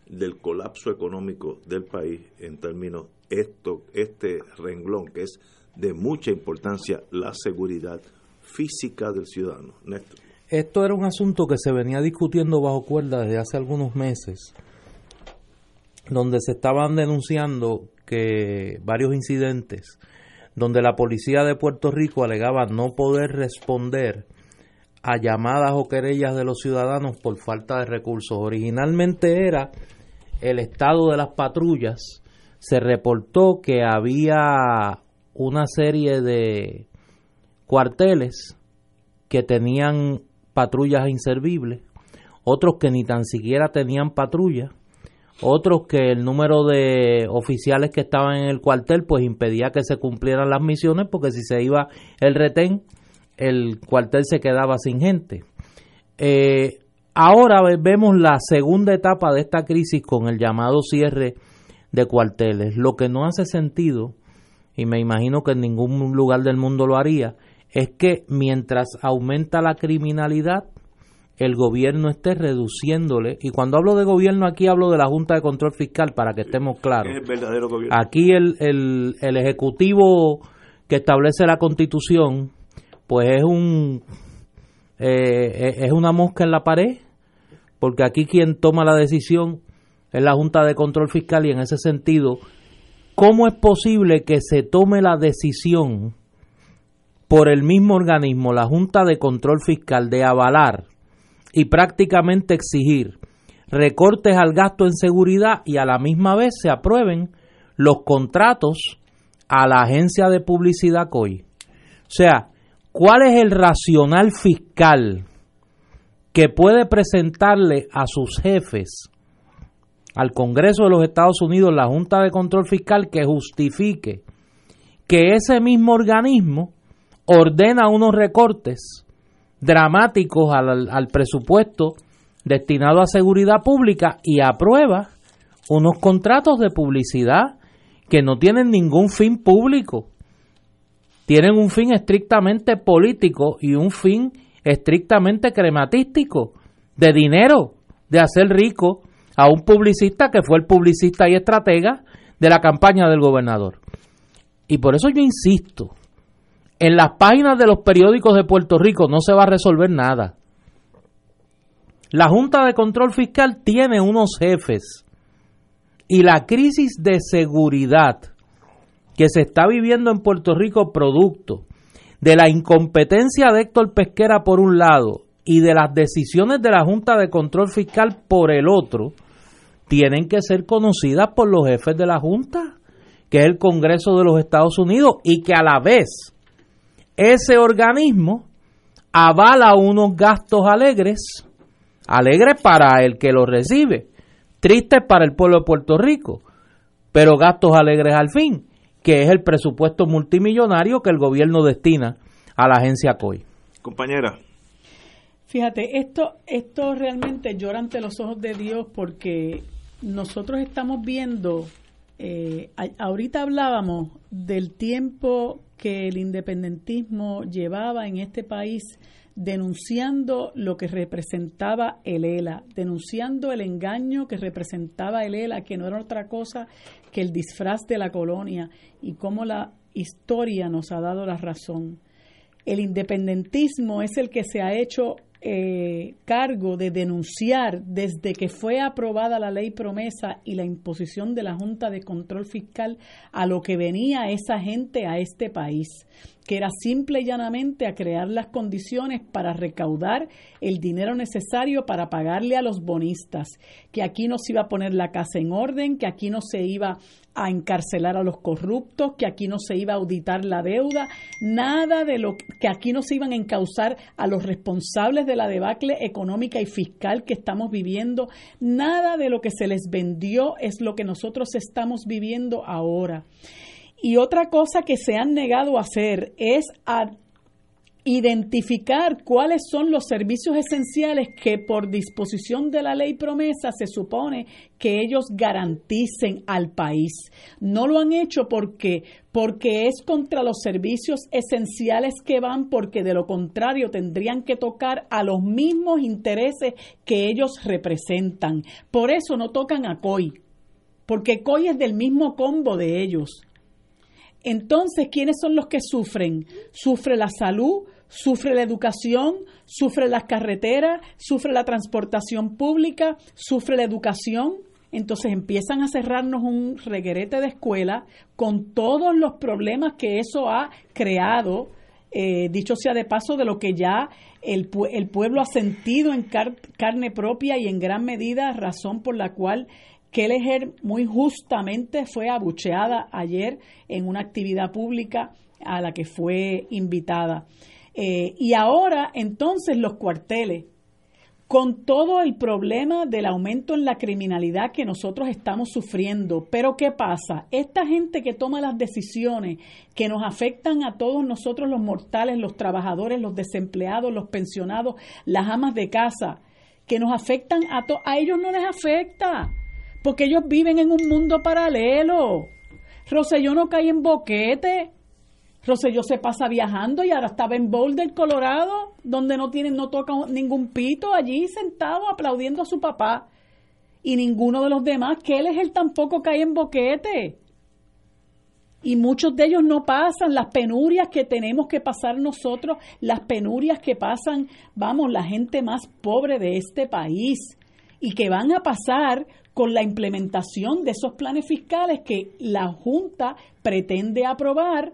del colapso económico del país en términos esto este renglón que es de mucha importancia la seguridad física del ciudadano Néstor. Esto era un asunto que se venía discutiendo bajo cuerda desde hace algunos meses, donde se estaban denunciando que varios incidentes donde la policía de Puerto Rico alegaba no poder responder a llamadas o querellas de los ciudadanos por falta de recursos. Originalmente era el estado de las patrullas. Se reportó que había una serie de cuarteles que tenían patrullas inservibles, otros que ni tan siquiera tenían patrulla, otros que el número de oficiales que estaban en el cuartel pues impedía que se cumplieran las misiones porque si se iba el retén el cuartel se quedaba sin gente. Eh, ahora ve- vemos la segunda etapa de esta crisis con el llamado cierre de cuarteles. Lo que no hace sentido, y me imagino que en ningún lugar del mundo lo haría, es que mientras aumenta la criminalidad, el gobierno esté reduciéndole, y cuando hablo de gobierno aquí hablo de la Junta de Control Fiscal, para que estemos claros. es el verdadero gobierno Aquí el, el, el ejecutivo que establece la constitución, pues es un eh, es una mosca en la pared, porque aquí quien toma la decisión es la Junta de Control Fiscal y en ese sentido, ¿cómo es posible que se tome la decisión por el mismo organismo, la Junta de Control Fiscal, de avalar y prácticamente exigir recortes al gasto en seguridad y a la misma vez se aprueben los contratos a la agencia de publicidad COI. O sea, ¿cuál es el racional fiscal que puede presentarle a sus jefes, al Congreso de los Estados Unidos, la Junta de Control Fiscal, que justifique que ese mismo organismo ordena unos recortes dramáticos al, al presupuesto destinado a seguridad pública y aprueba unos contratos de publicidad que no tienen ningún fin público. Tienen un fin estrictamente político y un fin estrictamente crematístico, de dinero, de hacer rico a un publicista que fue el publicista y estratega de la campaña del gobernador. Y por eso yo insisto, en las páginas de los periódicos de Puerto Rico no se va a resolver nada. La Junta de Control Fiscal tiene unos jefes y la crisis de seguridad que se está viviendo en Puerto Rico producto de la incompetencia de Héctor Pesquera por un lado y de las decisiones de la Junta de Control Fiscal por el otro, tienen que ser conocidas por los jefes de la Junta, que es el Congreso de los Estados Unidos, y que a la vez ese organismo avala unos gastos alegres, alegres para el que los recibe, tristes para el pueblo de Puerto Rico, pero gastos alegres al fin, que es el presupuesto multimillonario que el gobierno destina a la agencia COI. Compañera. Fíjate, esto, esto realmente llora ante los ojos de Dios porque nosotros estamos viendo, eh, ahorita hablábamos del tiempo que el independentismo llevaba en este país denunciando lo que representaba el ELA, denunciando el engaño que representaba el ELA, que no era otra cosa que el disfraz de la colonia y cómo la historia nos ha dado la razón. El independentismo es el que se ha hecho eh, cargo de denunciar desde que fue aprobada la ley promesa y la imposición de la Junta de Control Fiscal a lo que venía esa gente a este país que era simple y llanamente a crear las condiciones para recaudar el dinero necesario para pagarle a los bonistas, que aquí no se iba a poner la casa en orden, que aquí no se iba a encarcelar a los corruptos, que aquí no se iba a auditar la deuda, nada de lo que aquí no se iban a encauzar a los responsables de la debacle económica y fiscal que estamos viviendo, nada de lo que se les vendió es lo que nosotros estamos viviendo ahora. Y otra cosa que se han negado a hacer es a identificar cuáles son los servicios esenciales que por disposición de la ley promesa se supone que ellos garanticen al país. No lo han hecho porque porque es contra los servicios esenciales que van porque de lo contrario tendrían que tocar a los mismos intereses que ellos representan. Por eso no tocan a COI, porque COI es del mismo combo de ellos. Entonces, ¿quiénes son los que sufren? Sufre la salud, sufre la educación, sufre las carreteras, sufre la transportación pública, sufre la educación. Entonces empiezan a cerrarnos un reguerete de escuela con todos los problemas que eso ha creado, eh, dicho sea de paso, de lo que ya el, el pueblo ha sentido en carne propia y en gran medida razón por la cual Kelleher muy justamente fue abucheada ayer en una actividad pública a la que fue invitada. Eh, y ahora entonces los cuarteles, con todo el problema del aumento en la criminalidad que nosotros estamos sufriendo. Pero ¿qué pasa? Esta gente que toma las decisiones que nos afectan a todos nosotros los mortales, los trabajadores, los desempleados, los pensionados, las amas de casa, que nos afectan a todos, a ellos no les afecta porque ellos viven en un mundo paralelo. Roselló no cae en boquete. Roselló se pasa viajando y ahora estaba en Boulder, Colorado, donde no tiene, no toca ningún pito, allí sentado aplaudiendo a su papá. Y ninguno de los demás, que él es él tampoco cae en boquete. Y muchos de ellos no pasan las penurias que tenemos que pasar nosotros, las penurias que pasan, vamos, la gente más pobre de este país y que van a pasar con la implementación de esos planes fiscales que la Junta pretende aprobar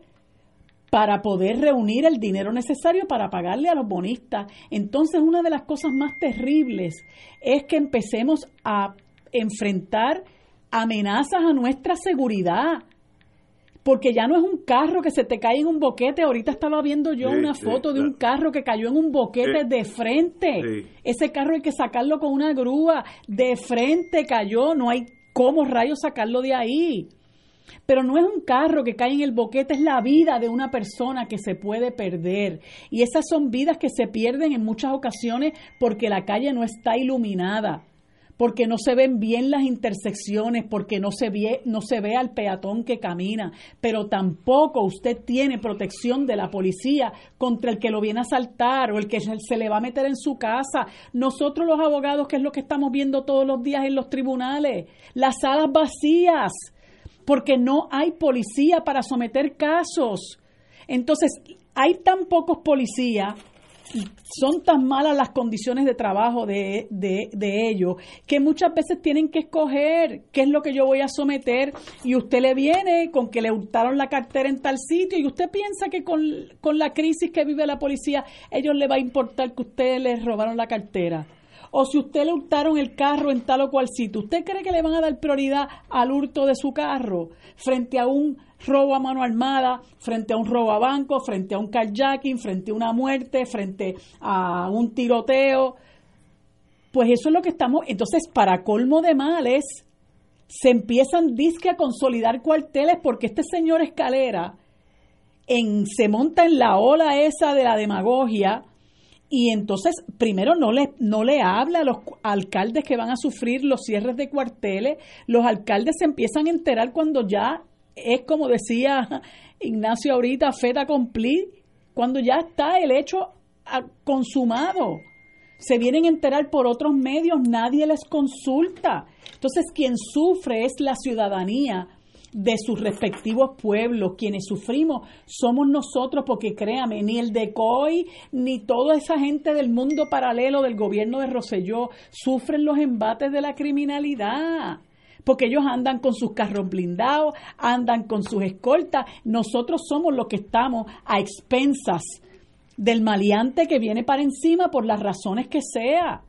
para poder reunir el dinero necesario para pagarle a los bonistas. Entonces, una de las cosas más terribles es que empecemos a enfrentar amenazas a nuestra seguridad porque ya no es un carro que se te cae en un boquete. Ahorita estaba viendo yo una foto de un carro que cayó en un boquete de frente. Ese carro hay que sacarlo con una grúa. De frente cayó, no hay cómo rayos sacarlo de ahí. Pero no es un carro que cae en el boquete, es la vida de una persona que se puede perder. Y esas son vidas que se pierden en muchas ocasiones porque la calle no está iluminada porque no se ven bien las intersecciones, porque no se ve, no se ve al peatón que camina, pero tampoco usted tiene protección de la policía contra el que lo viene a asaltar o el que se le va a meter en su casa. Nosotros los abogados, que es lo que estamos viendo todos los días en los tribunales, las salas vacías, porque no hay policía para someter casos. Entonces, hay tan pocos policías son tan malas las condiciones de trabajo de, de, de, ellos que muchas veces tienen que escoger qué es lo que yo voy a someter. Y usted le viene con que le hurtaron la cartera en tal sitio y usted piensa que con, con la crisis que vive la policía ellos le va a importar que ustedes les robaron la cartera. O si usted le hurtaron el carro en tal o cual sitio, ¿usted cree que le van a dar prioridad al hurto de su carro frente a un robo a mano armada, frente a un robo a banco, frente a un carjacking, frente a una muerte, frente a un tiroteo? Pues eso es lo que estamos. Entonces, para colmo de males, se empiezan disque a consolidar cuarteles porque este señor Escalera en, se monta en la ola esa de la demagogia y entonces, primero, no le, no le habla a los alcaldes que van a sufrir los cierres de cuarteles. Los alcaldes se empiezan a enterar cuando ya es, como decía Ignacio ahorita, feta cumplir, cuando ya está el hecho consumado. Se vienen a enterar por otros medios, nadie les consulta. Entonces, quien sufre es la ciudadanía de sus respectivos pueblos. Quienes sufrimos somos nosotros, porque créame, ni el DECOI, ni toda esa gente del mundo paralelo del gobierno de Roselló sufren los embates de la criminalidad. Porque ellos andan con sus carros blindados, andan con sus escoltas. Nosotros somos los que estamos a expensas del maleante que viene para encima por las razones que sea.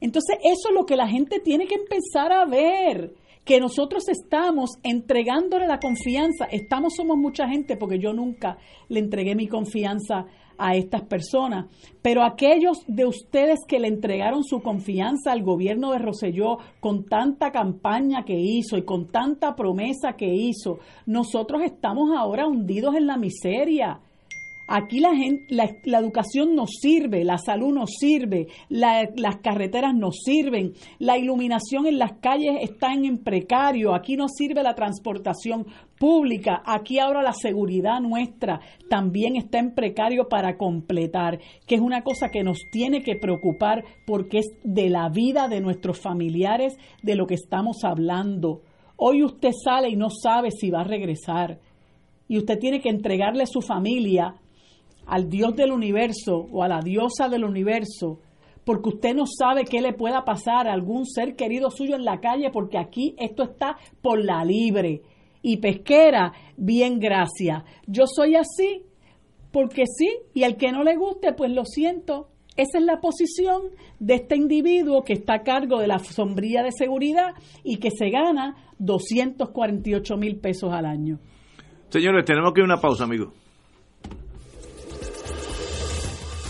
Entonces, eso es lo que la gente tiene que empezar a ver que nosotros estamos entregándole la confianza, estamos somos mucha gente porque yo nunca le entregué mi confianza a estas personas, pero aquellos de ustedes que le entregaron su confianza al gobierno de Roselló con tanta campaña que hizo y con tanta promesa que hizo, nosotros estamos ahora hundidos en la miseria Aquí la, gente, la, educación nos sirve, la salud nos sirve, las carreteras nos sirven, la iluminación en las calles está en precario, aquí nos sirve la transportación pública, aquí ahora la seguridad nuestra también está en precario para completar, que es una cosa que nos tiene que preocupar porque es de la vida de nuestros familiares de lo que estamos hablando. Hoy usted sale y no sabe si va a regresar y usted tiene que entregarle a su familia al Dios del universo o a la diosa del universo, porque usted no sabe qué le pueda pasar a algún ser querido suyo en la calle, porque aquí esto está por la libre. Y pesquera, bien gracias. Yo soy así porque sí, y al que no le guste, pues lo siento. Esa es la posición de este individuo que está a cargo de la sombría de seguridad y que se gana 248 mil pesos al año. Señores, tenemos que ir a una pausa, amigos.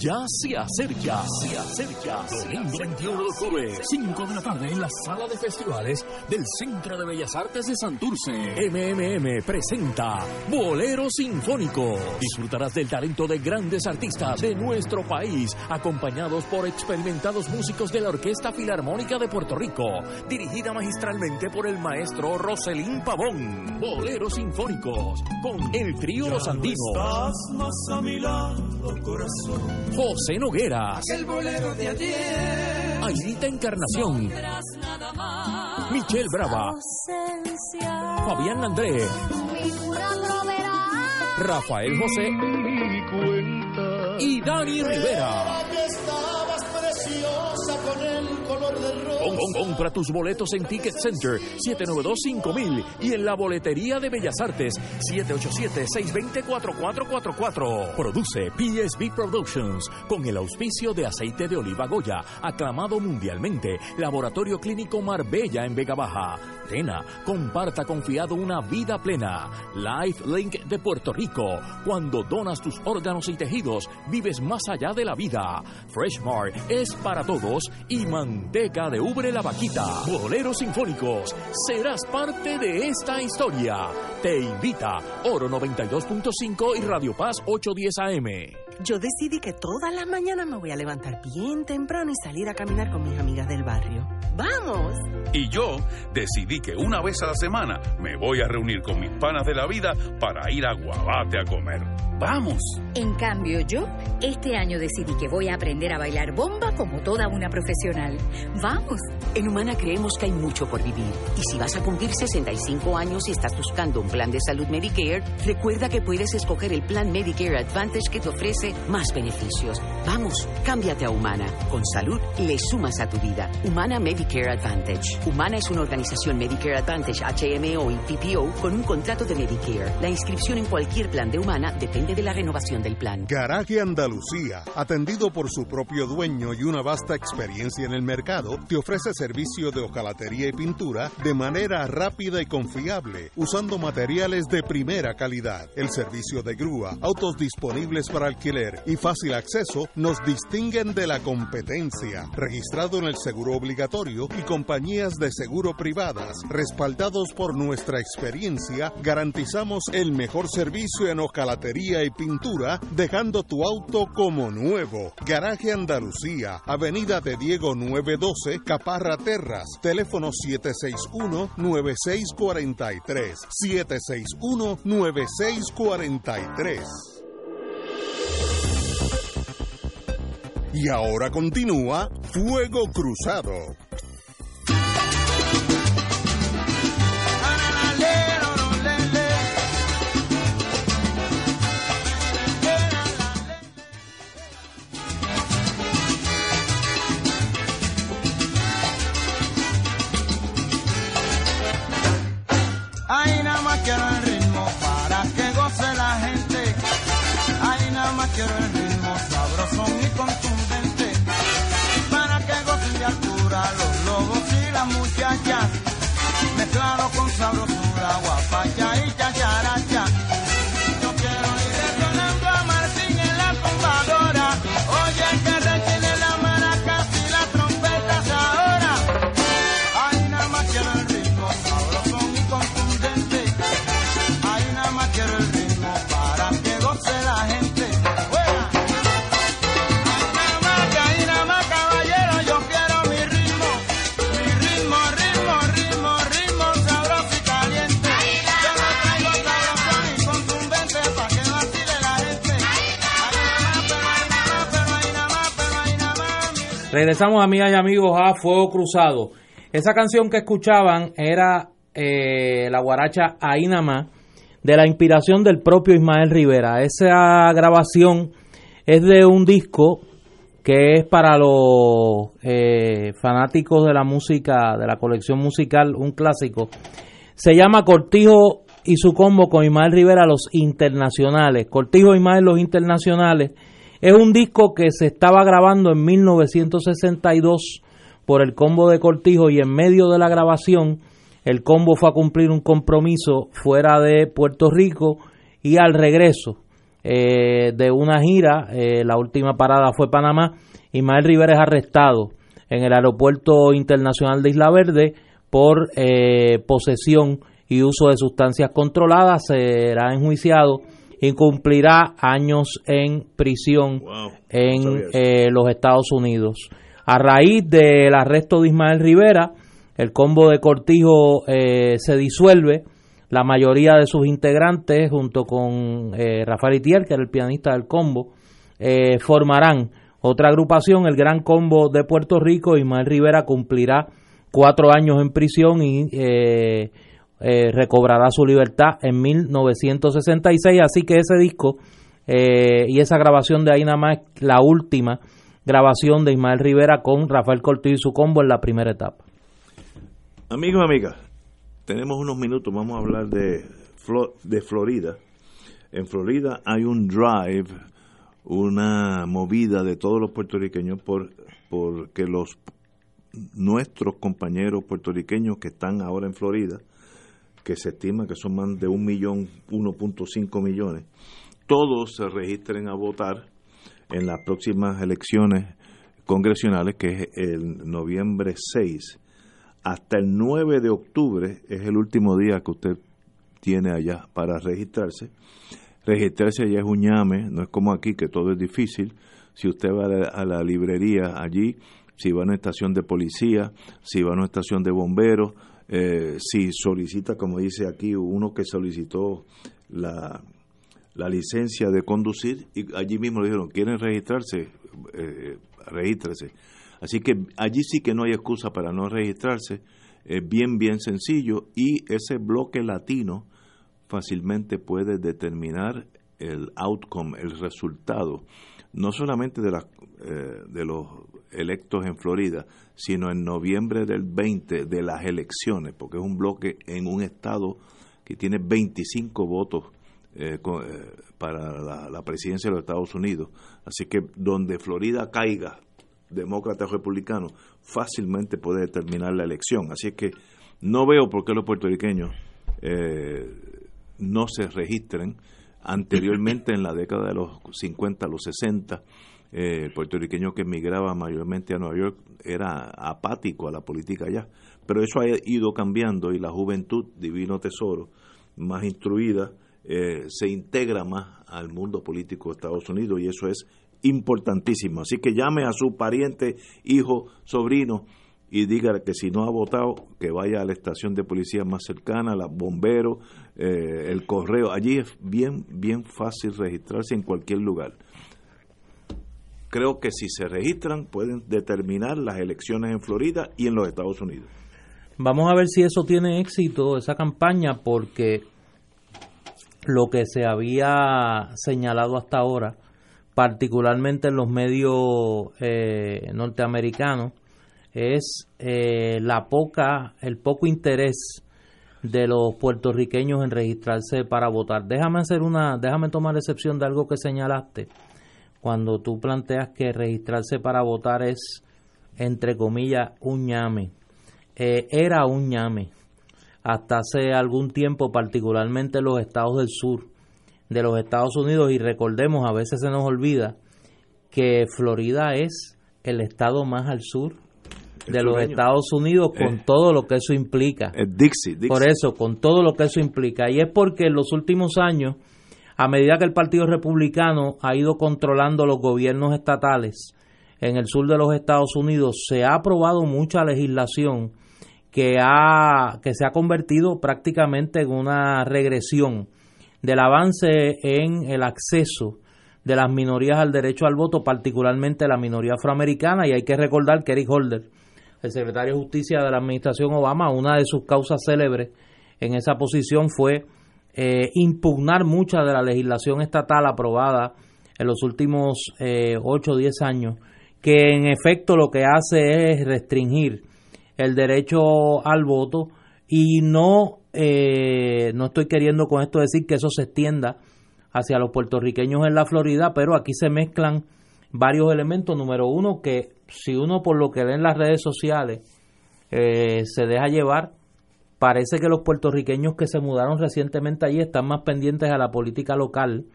Ya se acerca, se acerca. Domingo 21 de octubre, 5 de la tarde en la sala de festivales del Centro de Bellas Artes de Santurce. MMM presenta Bolero Sinfónico. Disfrutarás del talento de grandes artistas de nuestro país, acompañados por experimentados músicos de la Orquesta Filarmónica de Puerto Rico, dirigida magistralmente por el maestro Roselín Pavón. Boleros Sinfónicos, con el trío Los Andinos. más a mi lado, corazón. José Nogueras. El bolero de ayer. Ailita Encarnación. Michelle Brava. Fabián André. Rafael José. Y Dani Rivera. Compra tus boletos en Ticket Center 792-5000 y en la boletería de Bellas Artes 787-620-4444. Produce PSB Productions con el auspicio de aceite de oliva Goya, aclamado mundialmente, Laboratorio Clínico Marbella en Vega Baja. Tena, comparta confiado una vida plena. Life Link de Puerto Rico. Cuando donas tus órganos y tejidos, vives más allá de la vida. Freshmart es para todos y manteca de ubre la vaquita. Boleros Sinfónicos. Serás parte de esta historia. Te invita Oro 92.5 y Radio Paz 810 AM. Yo decidí que todas las mañanas me voy a levantar bien temprano y salir a caminar con mis amigas del barrio. ¡Vamos! Y yo decidí que una vez a la semana me voy a reunir con mis panas de la vida para ir a Guabate a comer. ¡Vamos! En cambio, yo este año decidí que voy a aprender a bailar bomba como toda una profesional. ¡Vamos! En Humana creemos que hay mucho por vivir. Y si vas a cumplir 65 años y estás buscando un plan de salud Medicare, recuerda que puedes escoger el plan Medicare Advantage que te ofrece más beneficios. Vamos, cámbiate a Humana. Con salud le sumas a tu vida. Humana Medicare Advantage. Humana es una organización Medicare Advantage HMO y PPO con un contrato de Medicare. La inscripción en cualquier plan de Humana depende de la renovación del plan. Garaje Andalucía, atendido por su propio dueño y una vasta experiencia en el mercado, te ofrece servicio de hojalatería y pintura de manera rápida y confiable, usando materiales de primera calidad. El servicio de grúa, autos disponibles para alquiler y fácil acceso nos distinguen de la competencia. Registrado en el seguro obligatorio y compañías de seguro privadas, respaldados por nuestra experiencia, garantizamos el mejor servicio en hojalatería y pintura, dejando tu auto como nuevo. Garaje Andalucía, Avenida de Diego 912, Caparra Terras, teléfono 761-9643. 761-9643. Y ahora continúa Fuego Cruzado. Nada más con sabrosura, Regresamos, amigas y amigos, a Fuego Cruzado. Esa canción que escuchaban era eh, la guaracha Ahí nada más, de la inspiración del propio Ismael Rivera. Esa grabación es de un disco que es para los eh, fanáticos de la música, de la colección musical, un clásico. Se llama Cortijo y su combo con Ismael Rivera, los internacionales. Cortijo y Ismael, los internacionales. Es un disco que se estaba grabando en 1962 por el combo de Cortijo y en medio de la grabación el combo fue a cumplir un compromiso fuera de Puerto Rico y al regreso eh, de una gira, eh, la última parada fue Panamá, Ismael Rivera es arrestado en el aeropuerto internacional de Isla Verde por eh, posesión y uso de sustancias controladas, será enjuiciado y cumplirá años en prisión en eh, los Estados Unidos. A raíz del arresto de Ismael Rivera, el combo de Cortijo eh, se disuelve. La mayoría de sus integrantes, junto con eh, Rafael Itier, que era el pianista del combo, eh, formarán otra agrupación, el Gran Combo de Puerto Rico. Ismael Rivera cumplirá cuatro años en prisión y eh, recobrará su libertad en 1966. Así que ese disco eh, y esa grabación de ahí nada más, la última grabación de Ismael Rivera con Rafael Cortijo y su combo en la primera etapa. Amigos, amigas, tenemos unos minutos, vamos a hablar de, de Florida. En Florida hay un drive, una movida de todos los puertorriqueños por porque los nuestros compañeros puertorriqueños que están ahora en Florida, que se estima que son más de un millón, 1.5 millones, todos se registren a votar en las próximas elecciones congresionales, que es el noviembre 6 hasta el 9 de octubre es el último día que usted tiene allá para registrarse. Registrarse allá es un llame, no es como aquí que todo es difícil. Si usted va a a la librería allí, si va a una estación de policía, si va a una estación de bomberos, eh, si solicita, como dice aquí, uno que solicitó la, la licencia de conducir y allí mismo le dijeron, ¿quieren registrarse? Eh, regístrese. Así que allí sí que no hay excusa para no registrarse, es bien, bien sencillo y ese bloque latino fácilmente puede determinar el outcome, el resultado, no solamente de, las eh, de los electos en Florida, sino en noviembre del 20 de las elecciones, porque es un bloque en un estado que tiene 25 votos eh, eh, para la, presidencia de los Estados Unidos. Así que donde Florida caiga, demócrata o republicano, fácilmente puede determinar la elección. Así que no veo por qué los puertorriqueños eh, no se registren. Anteriormente, en la década de los 50, los 60, el puertorriqueño que emigraba mayormente a Nueva York era apático a la política allá. Pero eso ha ido cambiando y la juventud, divino tesoro, más instruida, eh, se integra más al mundo político de Estados Unidos y eso es importantísimo. Así que llame a su pariente, hijo, sobrino y diga que si no ha votado, que vaya a la estación de policía más cercana, los bomberos, eh, el correo. Allí es bien, bien fácil registrarse en cualquier lugar. Creo que si se registran pueden determinar las elecciones en Florida y en los Estados Unidos. Vamos a ver si eso tiene éxito, esa campaña, porque lo que se había señalado hasta ahora, particularmente en los medios eh, norteamericanos, es eh, la poca, el poco interés de los puertorriqueños en registrarse para votar. Déjame hacer una, déjame tomar excepción de algo que señalaste cuando tú planteas que registrarse para votar es entre comillas un ñame. Eh, era un ñame hasta hace algún tiempo, particularmente en los estados del sur de los Estados Unidos, y recordemos, a veces se nos olvida que Florida es el estado más al sur de los Estados Unidos con eh. todo lo que eso implica. Dixie, Por eso, con todo lo que eso implica. Y es porque en los últimos años, a medida que el Partido Republicano ha ido controlando los gobiernos estatales en el sur de los Estados Unidos, se ha aprobado mucha legislación que, ha, que se ha convertido prácticamente en una regresión del avance en el acceso de las minorías al derecho al voto, particularmente la minoría afroamericana, y hay que recordar que Eric Holder, el secretario de Justicia de la administración Obama, una de sus causas célebres en esa posición fue eh, impugnar mucha de la legislación estatal aprobada en los últimos eh, 8 o 10 años, que en efecto lo que hace es restringir el derecho al voto y no, eh, no estoy queriendo con esto decir que eso se extienda hacia los puertorriqueños en la Florida, pero aquí se mezclan varios elementos. Número uno, que si uno por lo que ve en las redes sociales eh, se deja llevar, parece que los puertorriqueños que se mudaron recientemente allí están más pendientes a la política local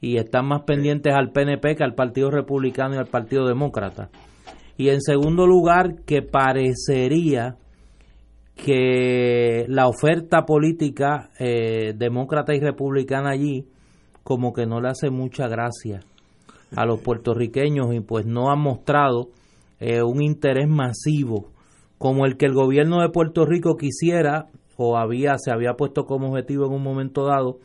y están más pendientes al PNP que al Partido Republicano y al Partido Demócrata. Y en segundo lugar, que parecería que la oferta política eh, demócrata y republicana allí como que no le hace mucha gracia a los puertorriqueños y pues no han mostrado eh, un interés masivo como el que el gobierno de Puerto Rico quisiera o había se había puesto como objetivo en un momento dado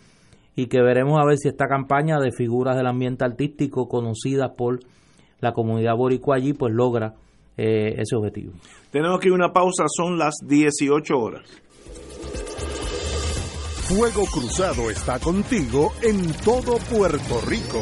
y que veremos a ver si esta campaña de figuras del ambiente artístico conocidas por la comunidad boricua allí pues logra eh, ese objetivo. Tenemos aquí una pausa, son las 18 horas. Fuego Cruzado está contigo en todo Puerto Rico.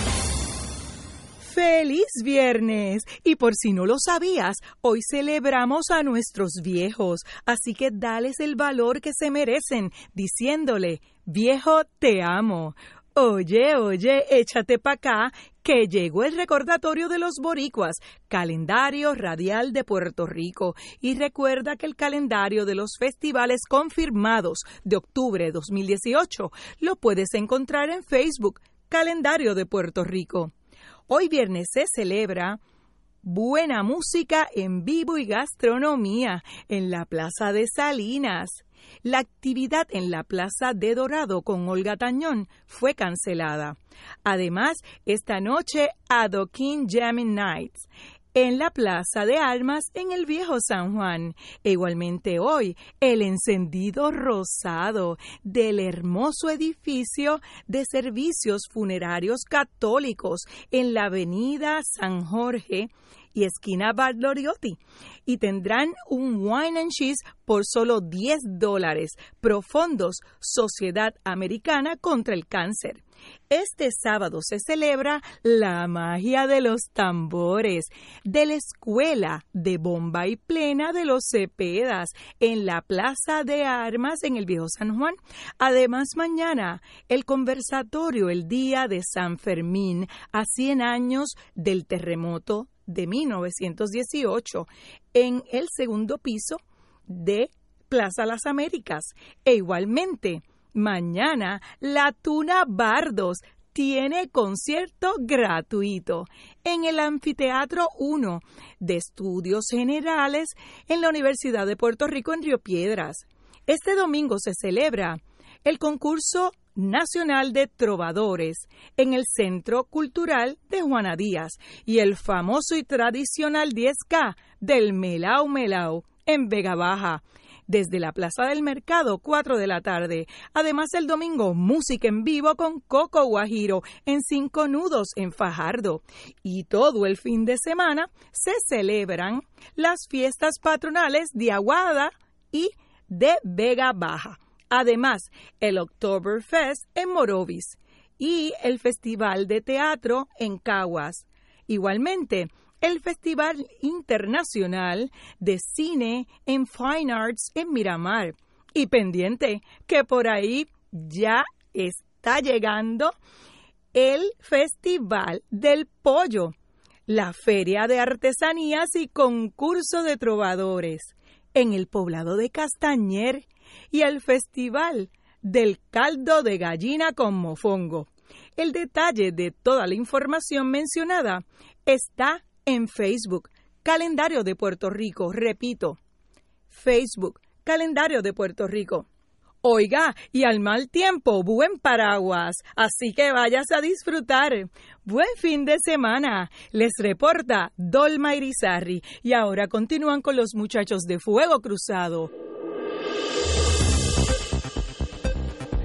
¡Feliz viernes! Y por si no lo sabías, hoy celebramos a nuestros viejos, así que dales el valor que se merecen, diciéndole, viejo, te amo. Oye, oye, échate pa' acá, que llegó el recordatorio de los boricuas, calendario radial de Puerto Rico. Y recuerda que el calendario de los festivales confirmados de octubre de 2018 lo puedes encontrar en Facebook, Calendario de Puerto Rico. Hoy viernes se celebra buena música en vivo y gastronomía en la Plaza de Salinas. La actividad en la Plaza de Dorado con Olga Tañón fue cancelada. Además, esta noche Adoquín Jamming Nights en la Plaza de Armas en el Viejo San Juan. E igualmente hoy, el encendido rosado del hermoso edificio de servicios funerarios católicos en la Avenida San Jorge y esquina Bardoriotti. Y tendrán un wine and cheese por solo 10 dólares. Profondos Sociedad Americana contra el Cáncer. Este sábado se celebra la magia de los tambores de la Escuela de Bomba y Plena de los Cepedas en la Plaza de Armas en el Viejo San Juan. Además, mañana el conversatorio el día de San Fermín a 100 años del terremoto de 1918 en el segundo piso de Plaza Las Américas. E igualmente, mañana la Tuna Bardos tiene concierto gratuito en el Anfiteatro 1 de Estudios Generales en la Universidad de Puerto Rico en Río Piedras. Este domingo se celebra el concurso nacional de trovadores en el Centro Cultural de Juana Díaz y el famoso y tradicional 10K del Melau Melau en Vega Baja desde la Plaza del Mercado, 4 de la tarde. Además, el domingo, música en vivo con Coco Guajiro en Cinco Nudos en Fajardo. Y todo el fin de semana se celebran las fiestas patronales de Aguada y de Vega Baja. Además, el Oktoberfest en Morovis y el Festival de Teatro en Caguas. Igualmente, el Festival Internacional de Cine en Fine Arts en Miramar. Y pendiente que por ahí ya está llegando el Festival del Pollo, la Feria de Artesanías y Concurso de Trovadores en el poblado de Castañer y el Festival del Caldo de Gallina con Mofongo. El detalle de toda la información mencionada está en Facebook, Calendario de Puerto Rico. Repito, Facebook, Calendario de Puerto Rico. Oiga, y al mal tiempo, buen paraguas, así que vayas a disfrutar. Buen fin de semana. Les reporta Dolma Irizarri. Y ahora continúan con los muchachos de Fuego Cruzado.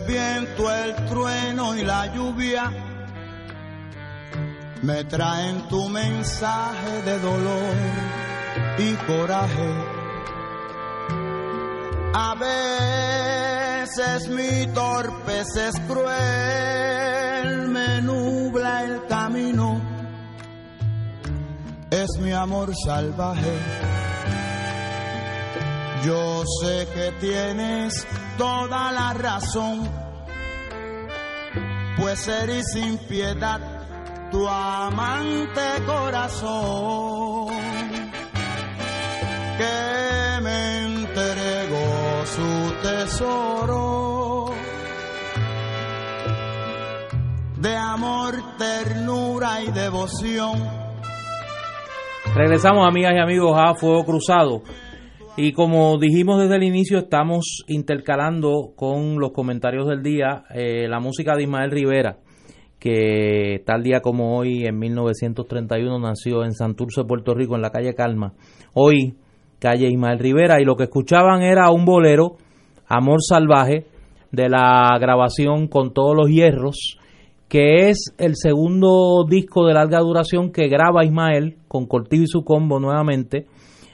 Viento, el trueno y la lluvia me traen tu mensaje de dolor y coraje. A veces mi torpeza es cruel, me nubla el camino, es mi amor salvaje. Yo sé que tienes toda la razón, pues eres sin piedad tu amante corazón que me entregó su tesoro de amor, ternura y devoción. Regresamos, amigas y amigos, a Fuego Cruzado. Y como dijimos desde el inicio, estamos intercalando con los comentarios del día eh, la música de Ismael Rivera, que tal día como hoy, en 1931, nació en Santurce, Puerto Rico, en la calle Calma. Hoy, calle Ismael Rivera, y lo que escuchaban era un bolero, Amor Salvaje, de la grabación con todos los hierros, que es el segundo disco de larga duración que graba Ismael con Cortijo y su combo nuevamente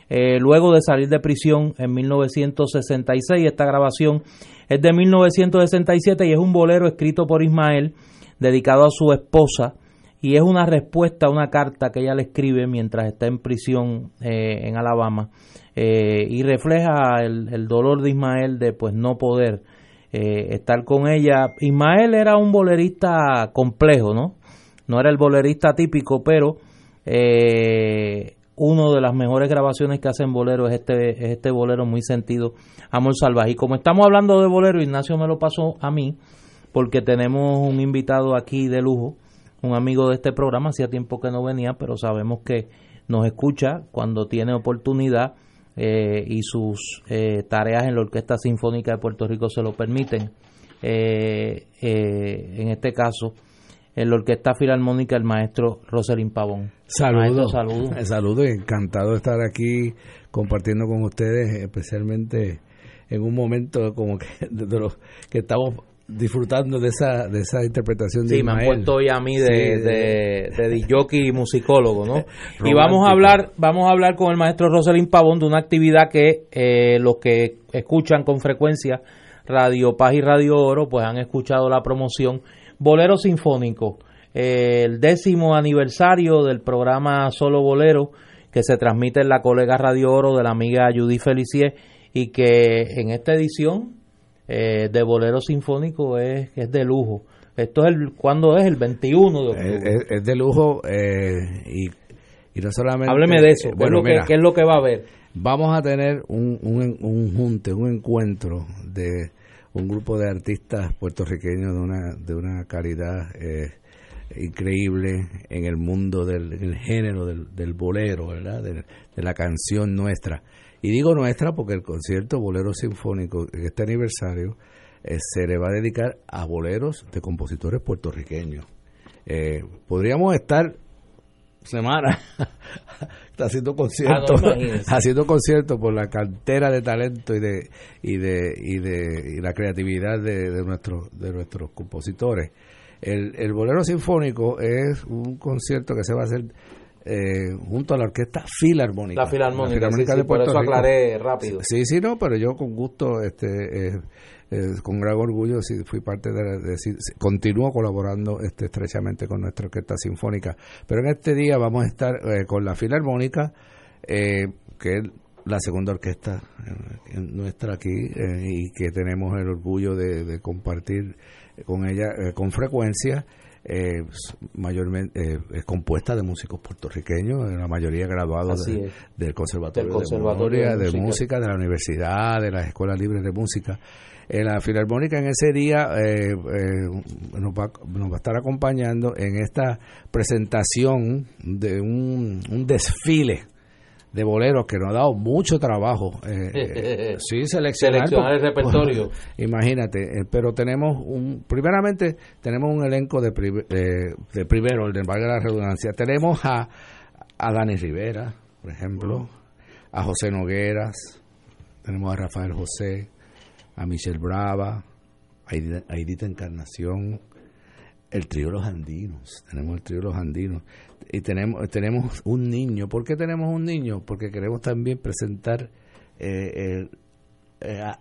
eh, luego de salir de prisión en 1966. Esta grabación es de 1967 y es un bolero escrito por Ismael dedicado a su esposa y es una respuesta a una carta que ella le escribe mientras está en prisión eh, en Alabama eh, y refleja el, dolor de Ismael de pues no poder estar con ella. Ismael era un bolerista complejo, ¿no? No era el bolerista típico, pero eh, una de las mejores grabaciones que hacen bolero es este, es este bolero muy sentido, Amor Salvaje. Y como estamos hablando de bolero, Ignacio me lo pasó a mí, porque tenemos un invitado aquí de lujo, un amigo de este programa, hacía tiempo que no venía, pero sabemos que nos escucha cuando tiene oportunidad eh, y sus eh, tareas en la Orquesta Sinfónica de Puerto Rico se lo permiten. Eh, en este caso, en la Orquesta Filarmónica el maestro Roselín Pavón. Saludos, saludos. Saludos, encantado de estar aquí compartiendo con ustedes, especialmente en un momento como que de los que estamos disfrutando de esa de esa interpretación de sí, me han puesto hoy a mí de, sí, de, de, de y musicólogo, ¿no? y vamos a hablar vamos a hablar con el maestro Roselín Pavón de una actividad que eh, los que escuchan con frecuencia Radio Paz y Radio Oro, pues han escuchado la promoción Bolero Sinfónico, eh, el décimo aniversario del programa Solo Bolero que se transmite en la colega Radio Oro de la amiga Judy Felicier y que en esta edición eh, de Bolero Sinfónico es, es de lujo. Esto es el, ¿cuándo es? El 21 de octubre. Es, es de lujo eh, y, y, no solamente... Hábleme de eso, bueno, ¿qué, es lo que, ¿qué es lo que va a haber? Vamos a tener un, un, un junte, un encuentro de un grupo de artistas puertorriqueños de una, de una calidad eh, increíble en el mundo del el género del, bolero, ¿verdad? De, de, la canción nuestra. Y digo nuestra porque el concierto Bolero Sinfónico, en este aniversario, eh, se le va a dedicar a boleros de compositores puertorriqueños. Eh, podríamos estar semana haciendo conciertos ah, haciendo conciertos por la cantera de talento y de y de y de y la creatividad de, de nuestros de nuestros compositores el, el bolero sinfónico es un concierto que se va a hacer eh, junto a la orquesta filarmónica. La filarmónica, la filarmónica sí, de Puerto por eso aclaré Rico. rápido. Sí, sí, no, pero yo con gusto, este, eh, eh, con gran orgullo, sí, fui parte de, de, de, continúo colaborando este, estrechamente con nuestra orquesta sinfónica. Pero en este día vamos a estar eh, con la filarmónica, que es la segunda orquesta nuestra aquí y que tenemos el orgullo de, de compartir con ella con frecuencia eh, mayormente eh, es compuesta de músicos puertorriqueños, la mayoría graduados de, del Conservatorio, del conservatorio de, de, música. de, música. de la Universidad, de las Escuelas Libres de Música. En la Filarmónica en ese día eh, nos, va, nos va a estar acompañando en esta presentación de un, un desfile de boleros que nos ha dado mucho trabajo. Eh, eh, sí, seleccionar, seleccionar el repertorio. Imagínate, eh, pero tenemos un, primeramente tenemos un elenco de, eh, de primero, el de valga la redundancia. Tenemos a, a Dani Rivera, por ejemplo, a José Nogueras, tenemos a Rafael José, a Michelle Brava, Aidita, Aidita Encarnación, el trío Los Andinos, tenemos el trío Los Andinos y tenemos tenemos un niño. ¿Por qué tenemos un niño? Porque queremos también presentar eh, eh, a-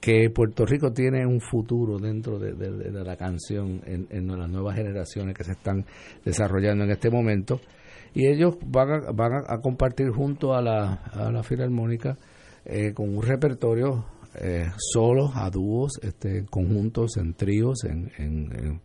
que Puerto Rico tiene un futuro dentro de, de- de la canción en, las nuevas generaciones que se están desarrollando en este momento y ellos van a, van a, a compartir junto a la, a la filarmónica eh, con un repertorio eh, solos, a dúos, este, en conjuntos, en tríos, en, en,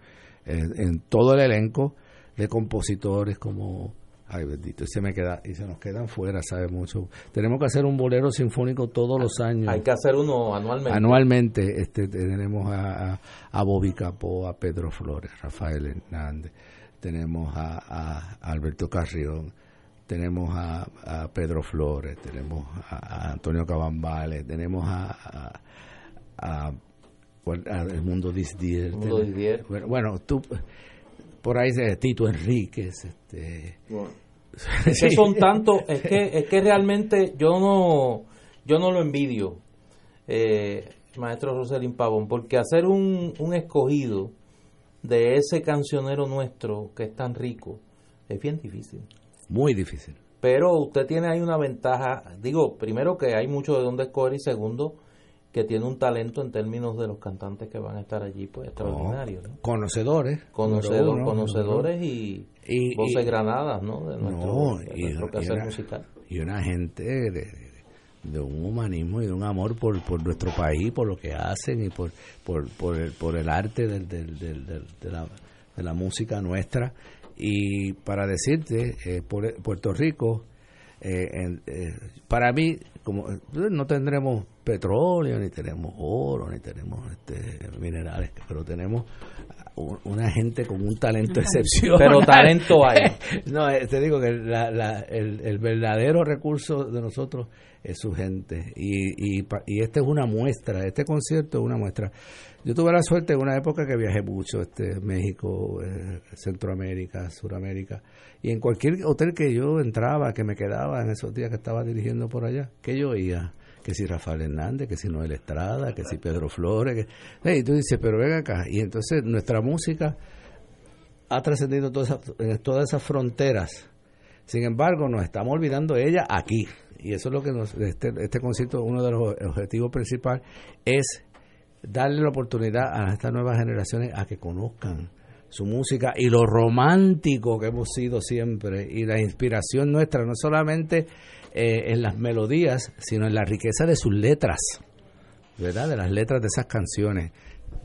en- todo el elenco de compositores como ay bendito y se me queda y se nos quedan fuera sabe mucho tenemos que hacer un bolero sinfónico todos los años Hay que hacer uno anualmente. Anualmente este, tenemos a, a, a Bobby Capó, a Pedro Flores, Rafael Hernández, tenemos a, a Alberto Carrión, tenemos a, a Pedro Flores, tenemos a, a Antonio Cabambales, tenemos a, a, El Mundo Disdier. Bueno, bueno, tú, por ahí de Tito Enríquez. Este, Es que son tantos, es que, es que realmente yo no, yo no lo envidio, eh, maestro Roselín Pavón, porque hacer un, un escogido de ese cancionero nuestro que es tan rico es bien difícil. Muy difícil. Pero usted tiene ahí una ventaja, digo, primero que hay mucho de dónde escoger y segundo que tiene un talento en términos de los cantantes que van a estar allí, pues extraordinario. ¿no? Conocedores. Conocedor- número uno, conocedores y, Y- voces y- granadas, ¿no? De nuestro, No, de nuestro y quehacer una, musical. y una gente de, de- de un humanismo y de un amor por, por nuestro país, por lo que hacen y por, por, por, el, por el arte del, del- del- del- de, la, de la música nuestra. Y para decirte, eh, por- Puerto Rico, eh, en- eh, para mí, como eh, no tendremos petróleo, ni tenemos oro, ni tenemos este, minerales, pero tenemos una gente con un talento excepcional. Pero talento hay. no, eh, te digo que la- la- el, el verdadero recurso de nosotros es su gente. Y, y, y esta es una muestra, este concierto es una muestra. Yo tuve la suerte en una época que viajé mucho, este México, eh, Centroamérica, Suramérica, y en cualquier hotel que yo entraba, que me quedaba en esos días que estaba dirigiendo por allá, que yo oía que si Rafael Hernández, que si Noel Estrada, que si Pedro Flores, que, Hey, y tú dices, pero ven acá, y entonces nuestra música ha trascendido todas esas, eh, todas esas fronteras. Sin embargo, nos estamos olvidando de ella aquí. Y eso es lo que nos, este, este concierto, uno de los objetivos principales es darle la oportunidad a estas nuevas generaciones a que conozcan su música y lo romántico que hemos sido siempre y la inspiración nuestra, no solamente eh, en las melodías, sino en la riqueza de sus letras, ¿verdad? De las letras de esas canciones.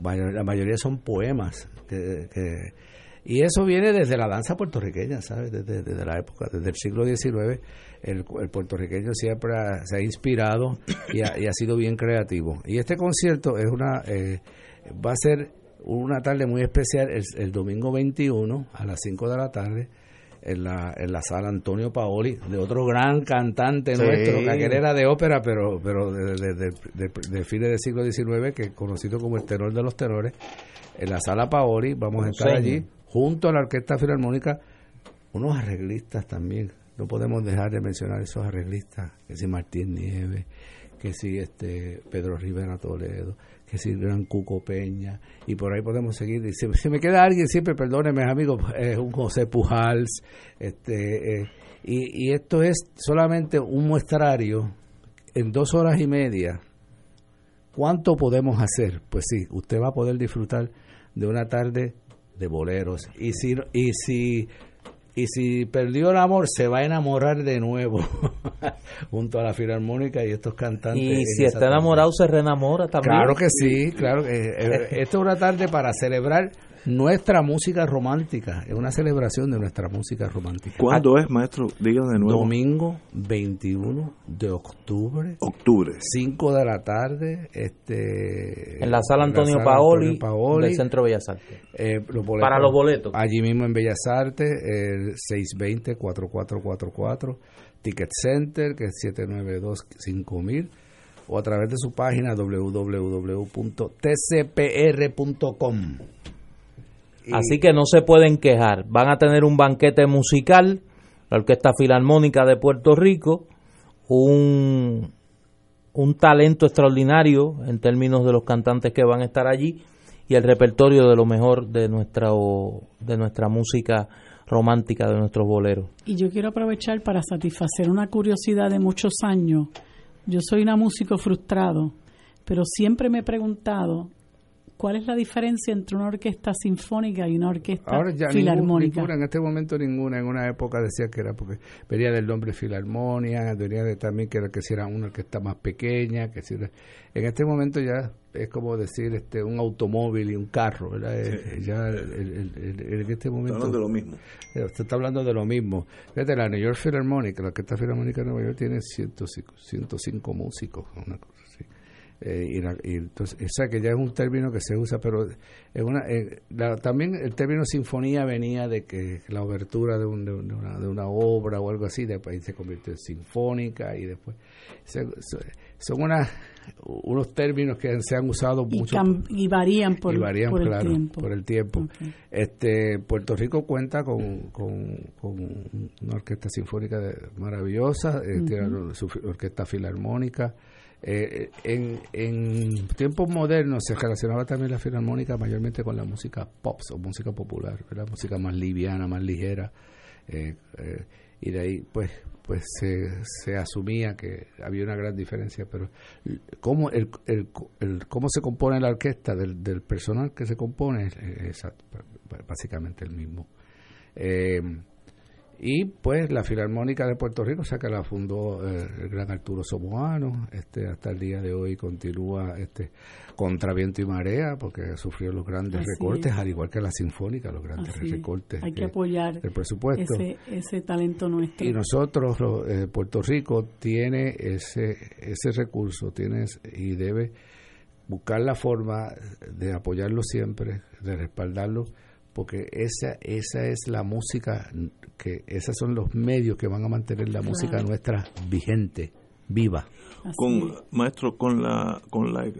La mayoría son poemas que- y eso viene desde la danza puertorriqueña, ¿sabes? Desde, desde la época, desde el siglo XIX, el, el puertorriqueño siempre ha- se ha inspirado y ha, y ha sido bien creativo. Y este concierto es una eh, va a ser una tarde muy especial el, el domingo 21 a las 5 de la tarde en la, en la sala Antonio Paoli, de otro gran cantante Sí. nuestro, que era de ópera, pero pero de, de, de- de- de fines del siglo XIX, que es conocido como el tenor de los tenores, en la sala Paoli, vamos a estar allí, junto a la Orquesta Filarmónica, unos arreglistas también, no podemos dejar de mencionar esos arreglistas, que si Martín Nieves, que si este Pedro Rivera Toledo, que si Gran Cuco Peña, y por ahí podemos seguir. Si, si me queda alguien, siempre perdónenme, amigos, es un José Pujals, este, eh, y, y esto es solamente un muestrario en dos horas y media. ¿Cuánto podemos hacer? Pues sí, usted va a poder disfrutar de una tarde de boleros. Y si, y si, y si perdió el amor, se va a enamorar de nuevo junto a la filarmónica y estos cantantes. Y si está tarde. enamorado, se reenamora también. Claro que sí, claro que eh, esto es una tarde para celebrar nuestra música romántica, es una celebración de nuestra música romántica. ¿Cuándo es, maestro? Diga de nuevo. Domingo 21 de octubre. Octubre. 5 de la tarde. Este, En la sala en Antonio sala Paoli, Antonio Paoli. del Centro Bellas Artes. Eh, los boletos- Para los boletos. Allí mismo en Bellas Artes, el 620-4444, Ticket Center, que es 792-5000, o a través de su página www.tcpr.com. Así que no se pueden quejar. Van a tener un banquete musical, la Orquesta Filarmónica de Puerto Rico, un un talento extraordinario en términos de los cantantes que van a estar allí y el repertorio de lo mejor de nuestra de nuestra música romántica de nuestros boleros. Y yo quiero aprovechar para satisfacer una curiosidad de muchos años. Yo soy una músico frustrado, pero siempre me he preguntado cuál es la diferencia entre una orquesta sinfónica y una orquesta Ahora ya filarmónica. Ninguna, en este momento ninguna. En una época decía que era porque venía del nombre filarmonia, venía de también que era que si era una orquesta más pequeña, que si era- en este momento ya es como decir este un automóvil y un carro, ¿verdad? Ya el- el- el- el- en este momento hablando de lo mismo. Eh, Usted está hablando de lo mismo. Fíjate, la New York Philharmonic, la Orquesta Filarmónica de Nueva York tiene 105, 105 músicos, una cosa así. Eh, y, la- y entonces, o sea que ya es un término que se usa, pero es una, eh, la- también el término sinfonía venía de que la obertura de, un- de una, de una obra o algo así, después se convirtió en sinfónica y después se- so- son unas, unos términos que se han usado y, mucho y varían por, y varían, por el tiempo. por el tiempo. Este Puerto Rico cuenta con, con, con una orquesta sinfónica de- maravillosa, tiene su fi- orquesta filarmónica. Eh, en, en tiempos modernos se relacionaba también la filarmónica mayormente con la música pop o música popular, ¿verdad? música más liviana, más ligera. eh, eh, y de ahí pues pues se, se asumía que había una gran diferencia pero cómo el, el, el- cómo se compone la orquesta del, del personal que se compone es, es básicamente el mismo Eh, y pues la Filarmónica de Puerto Rico, o sea que la fundó eh, el gran Arturo Somoano, este hasta el día de hoy continúa este contra viento y marea porque sufrió los grandes Así recortes, es. al igual que la Sinfónica, los grandes Así es. recortes Hay que que- apoyar del presupuesto. ese, ese talento nuestro. Y nosotros, lo- eh, Puerto Rico, tiene ese, ese recurso, tiene y debe buscar la forma de apoyarlo siempre, de respaldarlo, porque esa, esa es la música, que esos son los medios que van a mantener la música nuestra vigente, viva. con maestro con la con la, eh,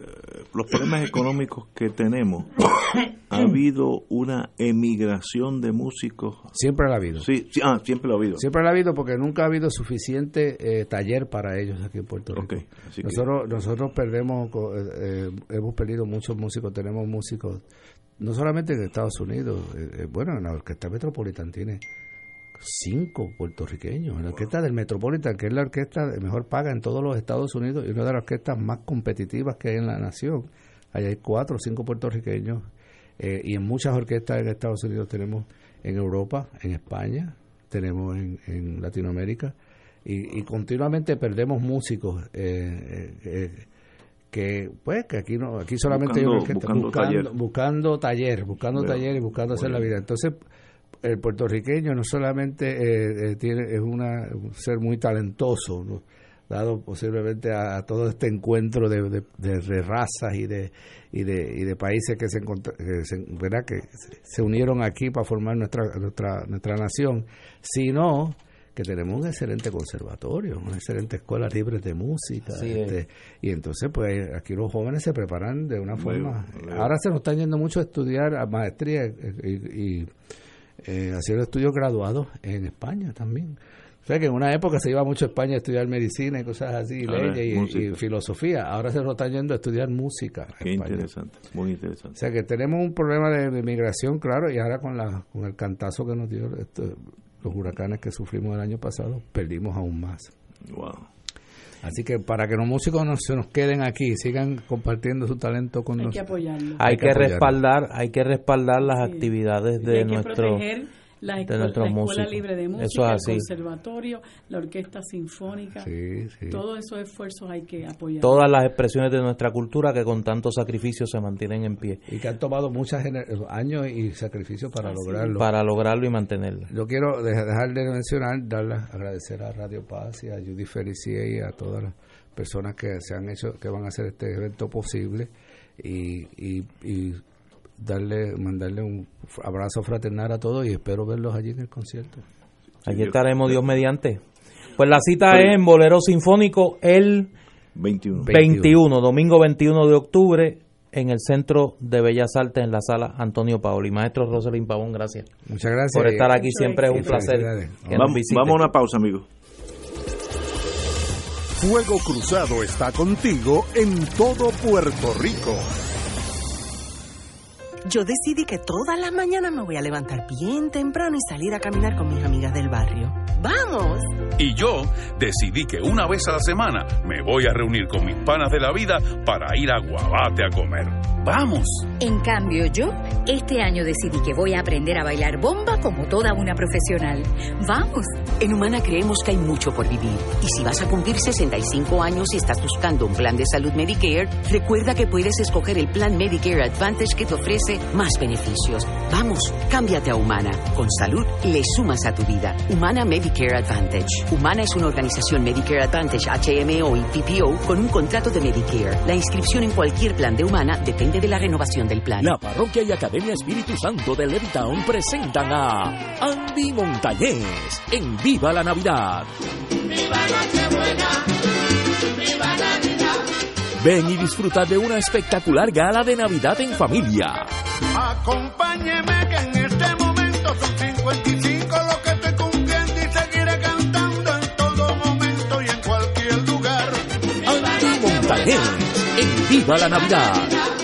los problemas económicos que tenemos ha habido una emigración de músicos Siempre la ha habido. sí, sí, ah siempre lo ha habido Siempre la ha habido porque nunca ha habido suficiente eh, taller para ellos aquí en Puerto Rico. así que- nosotros, nosotros perdemos, eh, eh, hemos perdido muchos músicos, tenemos músicos, no solamente en Estados Unidos, eh, eh, bueno, en la Orquesta Metropolitan tiene cinco puertorriqueños, en la Orquesta del Metropolitan, que es la orquesta de mejor paga en todos los Estados Unidos y una de las orquestas más competitivas que hay en la nación. Allá hay cuatro o cinco puertorriqueños eh, y en muchas orquestas en Estados Unidos tenemos en Europa, en España, tenemos en, Latinoamérica y, y continuamente perdemos músicos eh, eh, eh, que pues que aquí no aquí solamente hay una Buscando- orquesta, buscando buscando, taller. buscando taller buscando Bueno, taller y buscando hacer la vida entonces el puertorriqueño no solamente eh, eh, tiene es una, un ser muy talentoso ¿no? dado posiblemente a, a todo este encuentro de, de- de- de razas y de y de, y de países que se, que se- ¿verdad? que se unieron aquí para formar nuestra nuestra nuestra nación sino que tenemos un excelente conservatorio, una excelente escuela libre de música. Este, y entonces, pues aquí los jóvenes se preparan de una forma. Ahora se nos están yendo mucho a estudiar a maestría eh, y, y, eh, hacer estudios graduados en España también. O sea que en una época se iba mucho a España a estudiar medicina y cosas así, Ahora leyes y- filosofía. Ahora se nos están yendo a estudiar música. qué España. interesante muy O interesante sea que tenemos un problema de, de migración, claro, y ahora con la con el cantazo que nos dio esto, los huracanes que sufrimos el año pasado, perdimos aún más. wow Así que para que los músicos no se nos queden aquí sigan compartiendo su talento con Hay que nosotros. apoyarlo. Hay que respaldar, hay que respaldar las Sí. actividades Y de hay que nuestro proteger la, de escuela, nuestros la escuela músicos. libre de música, Eso es el conservatorio, la orquesta sinfónica. Sí, sí. Todos esos esfuerzos hay que apoyar. Todas las expresiones de nuestra cultura que con tanto sacrificio se mantienen en pie Y que han tomado muchos años y sacrificios para Así lograrlo. para lograrlo y mantenerlo. Yo quiero deja- dejar de mencionar, darle, agradecer a Radio Paz y a Judy Felicier y a todas las personas que se han hecho, que van a hacer este evento posible y, y, y darle, mandarle un abrazo fraternal a todos y espero verlos allí en el concierto. Allí estaremos Dios mediante. Pues la cita es en Bolero Sinfónico el 21 21, domingo 21 de octubre en el Centro de Bellas Artes en la sala Antonio Paoli. Maestro Roselín Pavón, gracias. Muchas gracias. Por estar aquí siempre es un placer que vamos, vamos a una pausa amigos Fuego Cruzado está contigo en todo Puerto Rico. Yo decidí que todas las mañanas me voy a levantar bien temprano y salir a caminar con mis amigas del barrio. ¡Vamos! Y yo decidí que una vez a la semana me voy a reunir con mis panas de la vida para ir a Guabate a comer. ¡Vamos! En cambio, yo este año decidí que voy a aprender a bailar bomba como toda una profesional. ¡Vamos! En Humana creemos que hay mucho por vivir. Y si vas a cumplir 65 años y estás buscando un plan de salud Medicare, recuerda que puedes escoger el plan Medicare Advantage que te ofrece más beneficios. Vamos, cámbiate a Humana. Con salud le sumas a tu vida. Humana Medicare Advantage. Humana es una organización Medicare Advantage HMO y PPO con un contrato de Medicare. La inscripción en cualquier plan de Humana depende de la renovación del plan. La Parroquia y Academia Espíritu Santo de Levittown presentan a Andy Montañez en Viva la Navidad. ¡Viva Nochebuena! ¡Viva Navidad! Ven y disfruta de una espectacular gala de Navidad en familia. Acompáñeme que en este momento son 55 lo que estoy cumpliendo y seguiré cantando en todo momento y en cualquier lugar. Andy Montañez en Viva la Navidad.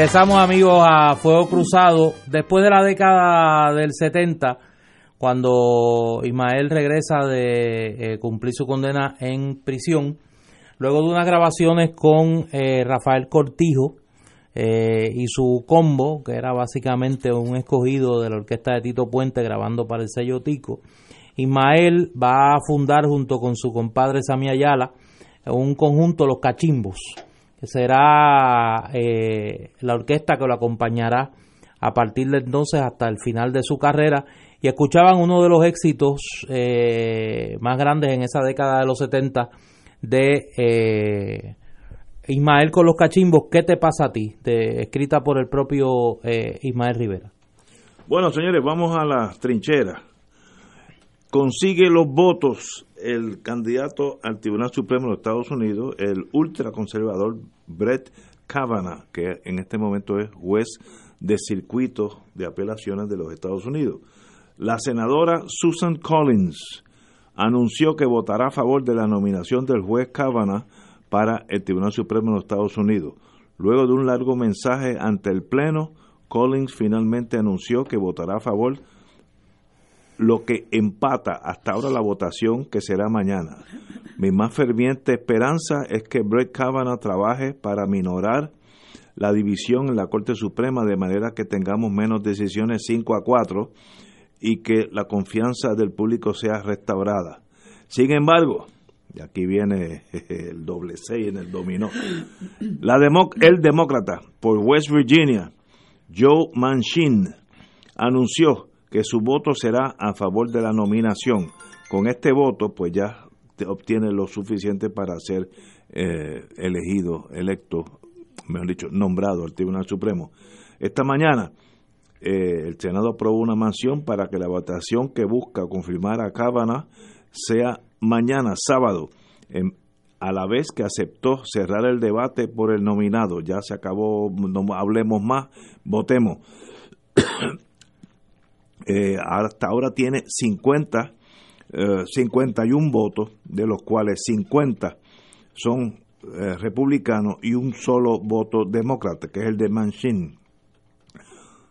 Regresamos amigos a Fuego Cruzado. Después de la década del 70 cuando Ismael regresa de eh, cumplir su condena en prisión luego de unas grabaciones con eh, Rafael Cortijo eh, y su combo que era básicamente un escogido de la orquesta de Tito Puente grabando para el sello Tico Ismael va a fundar junto con su compadre Sami Ayala un conjunto Los Cachimbos será eh, la orquesta que lo acompañará a partir de entonces hasta el final de su carrera. Y escuchaban uno de los éxitos eh, más grandes en esa década de los 70 de eh, Ismael con los cachimbos, ¿Qué te pasa a ti? De, escrita por el propio eh, Ismael Rivera. Bueno, señores, vamos a las trincheras. Consigue los votos el candidato al Tribunal Supremo de Estados Unidos, el ultraconservador Brett Kavanaugh, que en este momento es juez de circuitos de apelaciones de los Estados Unidos. La senadora Susan Collins anunció que votará a favor de la nominación del juez Kavanaugh para el Tribunal Supremo de los Estados Unidos. Luego de un largo mensaje ante el Pleno, Collins finalmente anunció que votará a favor lo que empata hasta ahora la votación que será mañana. Mi más ferviente esperanza es que Brett Kavanaugh trabaje para minorar la división en la Corte Suprema de manera que tengamos menos decisiones 5 a 4 y que la confianza del público sea restaurada. Sin embargo, y aquí viene el doble 6 en el dominó, la el demócrata por West Virginia, Joe Manchin, anunció que su voto será a favor de la nominación. Con este voto, pues ya obtiene lo suficiente para ser eh, elegido, electo, mejor dicho, nombrado al Tribunal Supremo. Esta mañana, eh, el Senado aprobó una mansión para que la votación que busca confirmar a Cábana sea mañana, sábado, a la vez que aceptó cerrar el debate por el nominado. Ya se acabó, no hablemos más, votemos. Eh, hasta ahora tiene 50, 51 eh, votos, de los cuales 50 son eh, republicanos y un solo voto demócrata, que es el de Manchin.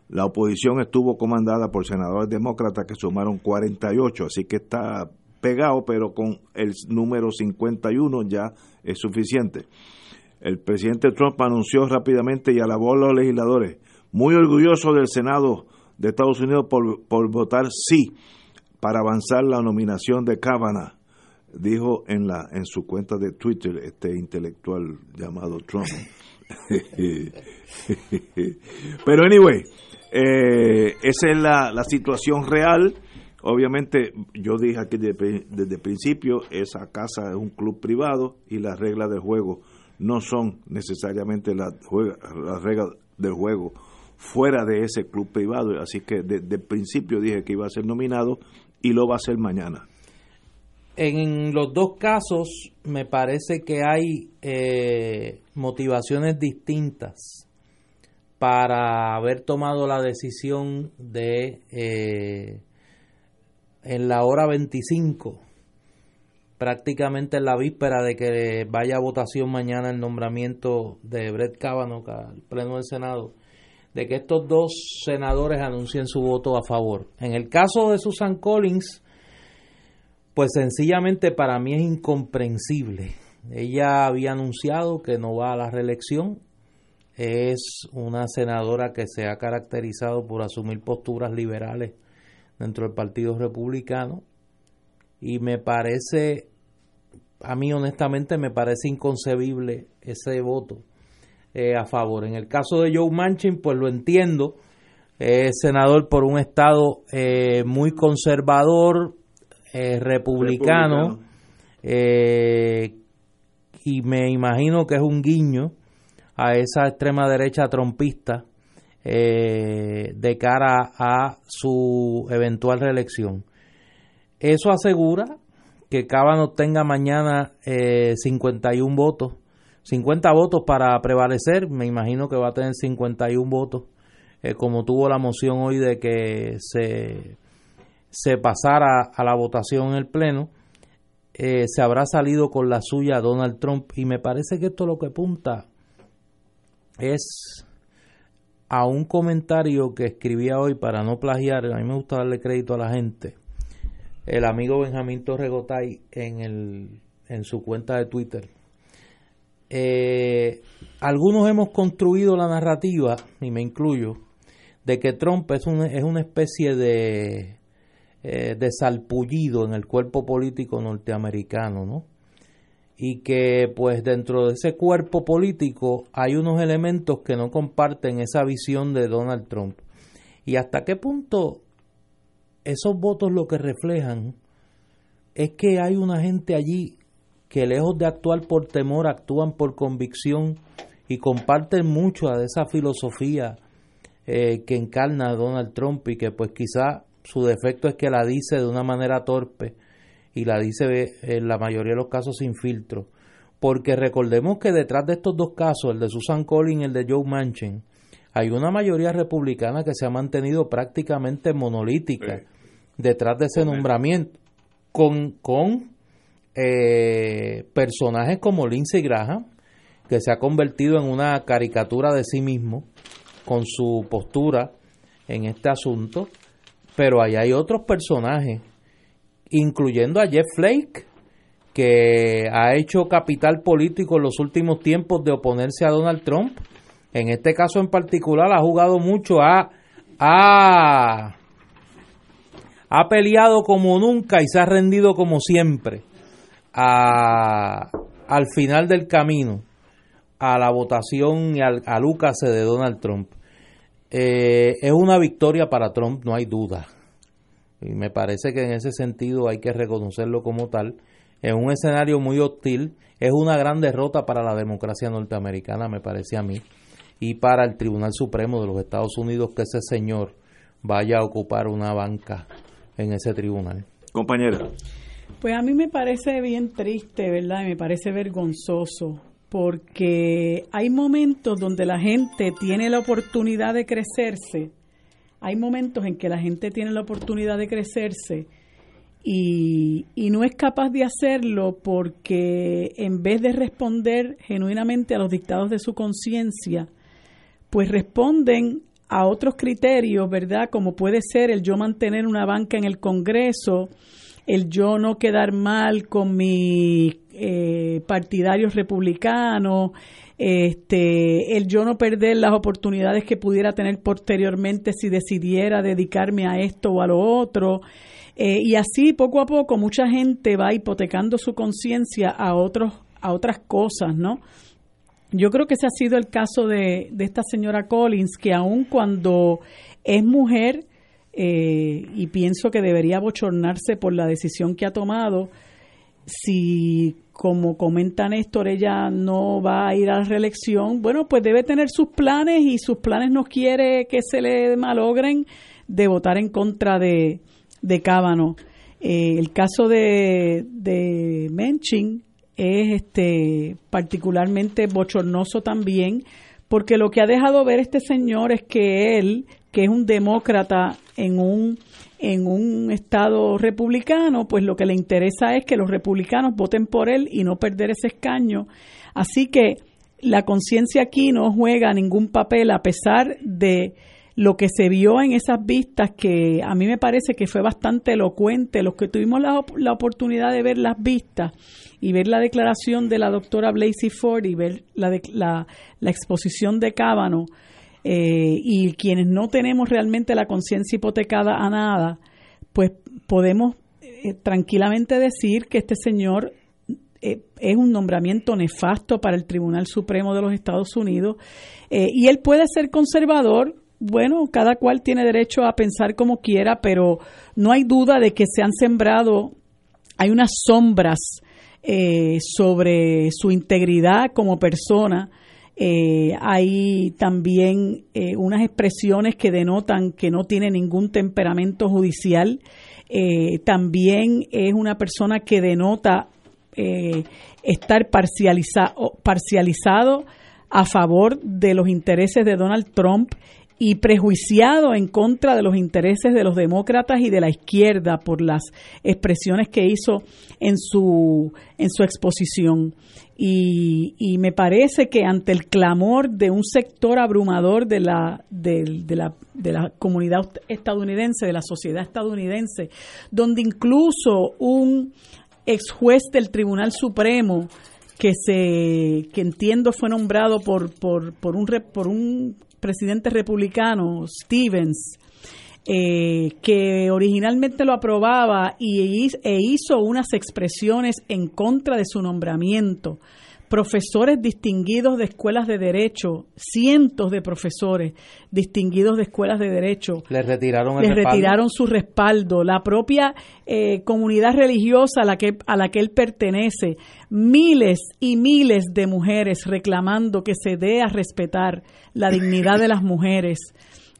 La oposición estuvo comandada por senadores demócratas que sumaron 48, así que está pegado, pero con el número 51 ya es suficiente. El presidente Trump anunció rápidamente y alabó a los legisladores, muy orgulloso del Senado de Estados Unidos por, por votar sí para avanzar la nominación de Kavanaugh, dijo en, la, en su cuenta de Twitter este intelectual llamado Trump. Pero anyway, eh, esa es la, la, situación real. Obviamente, yo dije aquí desde, desde el principio, esa casa es un club privado y las reglas del juego no son necesariamente las, las reglas del juego fuera de ese club privado. Así que desde el principio dije que iba a ser nominado y lo va a ser mañana. En los dos casos me parece que hay eh, motivaciones distintas para haber tomado la decisión de eh, en la hora 25 prácticamente en la víspera de que vaya a votación mañana el nombramiento de Brett Kavanaugh al Pleno del Senado, de que estos dos senadores anuncien su voto a favor. En el caso de Susan Collins, pues sencillamente para mí es incomprensible. Ella había anunciado que no va a la reelección. Es una senadora que se ha caracterizado por asumir posturas liberales dentro del Partido Republicano. Y me parece, a mí honestamente me parece inconcebible ese voto eh, a favor. En el caso de Joe Manchin, pues lo entiendo, senador por un estado eh, muy conservador, eh, republicano, y me imagino que es un guiño a esa extrema derecha trompista de cara a su eventual reelección. Eso asegura que Cábano tenga mañana 51 votos 50 votos para prevalecer, me imagino que va a tener 51 votos, eh, como tuvo la moción hoy de que se, se pasara a la votación en el Pleno, eh, se habrá salido con la suya Donald Trump. Y me parece que esto lo que apunta es a un comentario que escribía hoy para no plagiar, a mí me gusta darle crédito a la gente, el amigo Benjamín Torregotay en, el, en su cuenta de Twitter eh, algunos hemos construido la narrativa, y me incluyo, de que Trump es, un, es una especie de, eh, salpullido en el cuerpo político norteamericano, ¿no? Y que pues dentro de ese cuerpo político hay unos elementos que no comparten esa visión de Donald Trump. ¿Y hasta qué punto esos votos lo que reflejan es que hay una gente allí que lejos de actuar por temor, actúan por convicción y comparten mucho de esa filosofía eh, que encarna Donald Trump y que pues quizá su defecto es que la dice de una manera torpe y la dice en la mayoría de los casos sin filtro. Porque recordemos que detrás de estos dos casos, el de Susan Collins y el de Joe Manchin, hay una mayoría republicana que se ha mantenido prácticamente monolítica detrás de ese nombramiento, con, con eh, personajes como Lindsey Graham, que se ha convertido en una caricatura de sí mismo con su postura en este asunto, pero ahí hay otros personajes, incluyendo a Jeff Flake, que ha hecho capital político en los últimos tiempos de oponerse a Donald Trump. En este caso en particular ha jugado mucho, ha, ha peleado como nunca y se ha rendido como siempre a, al final del camino a la votación y al, al de Donald Trump. Eh, es una victoria para Trump, no hay duda. Y me parece que en ese sentido hay que reconocerlo como tal. Es un escenario muy hostil, es una gran derrota para la democracia norteamericana, me parece a mí, y para el Tribunal Supremo de los Estados Unidos que ese señor vaya a ocupar una banca en ese tribunal. Compañera. Pues a mí me parece bien triste, ¿verdad? Y me parece vergonzoso, porque hay momentos donde la gente tiene la oportunidad de crecerse, hay momentos en que la gente tiene la oportunidad de crecerse y, y no es capaz de hacerlo porque en vez de responder genuinamente a los dictados de su conciencia, pues responden a otros criterios, ¿verdad? Como puede ser el yo mantener una banca en el Congreso, el yo no quedar mal con mis eh, partidarios republicanos, este, el yo no perder las oportunidades que pudiera tener posteriormente si decidiera dedicarme a esto o a lo otro. Eh, y así poco a poco mucha gente va hipotecando su conciencia a otros a otras cosas, ¿no? Yo creo que ese ha sido el caso de, de esta señora Collins, que aun cuando es mujer, eh, y pienso que debería bochornarse por la decisión que ha tomado. Si, como comenta Néstor, ella no va a ir a la reelección, bueno, pues debe tener sus planes y sus planes no quiere que se le malogren de votar en contra de, de Cábano. Eh, el caso de, de Menching es este particularmente bochornoso también, porque lo que ha dejado ver este señor es que él que es un demócrata en un en un estado republicano, pues lo que le interesa es que los republicanos voten por él y no perder ese escaño. Así que la conciencia aquí no juega ningún papel a pesar de lo que se vio en esas vistas que a mí me parece que fue bastante elocuente. Los que tuvimos la, la oportunidad de ver las vistas y ver la declaración de la doctora Blasey Ford y ver la, la, la exposición de Cábano, eh, y quienes no tenemos realmente la conciencia hipotecada a nada, pues podemos eh, tranquilamente decir que este señor eh, es un nombramiento nefasto para el Tribunal Supremo de los Estados Unidos y él puede ser conservador. Bueno, cada cual tiene derecho a pensar como quiera, pero no hay duda de que se han sembrado, hay unas sombras sobre su integridad como persona eh, hay también eh, unas expresiones que denotan que no tiene ningún temperamento judicial. Eh, también es una persona que denota estar parcializado a favor de los intereses de Donald Trump y prejuiciado en contra de los intereses de los demócratas y de la izquierda por las expresiones que hizo en su en su exposición. Y, me parece que ante el clamor de un sector abrumador de la, de, la, de la comunidad estadounidense, de la sociedad estadounidense, donde incluso un ex juez del Tribunal Supremo que se que entiendo fue nombrado por por, por por un presidente republicano Stevens eh, que originalmente lo aprobaba y, e hizo unas expresiones en contra de su nombramiento. Profesores distinguidos de escuelas de derecho, cientos de profesores distinguidos de escuelas de derecho, le retiraron, retiraron su respaldo. La propia eh, comunidad religiosa a la que a la que él pertenece, miles y miles de mujeres reclamando que se dé a respetar la dignidad de las mujeres.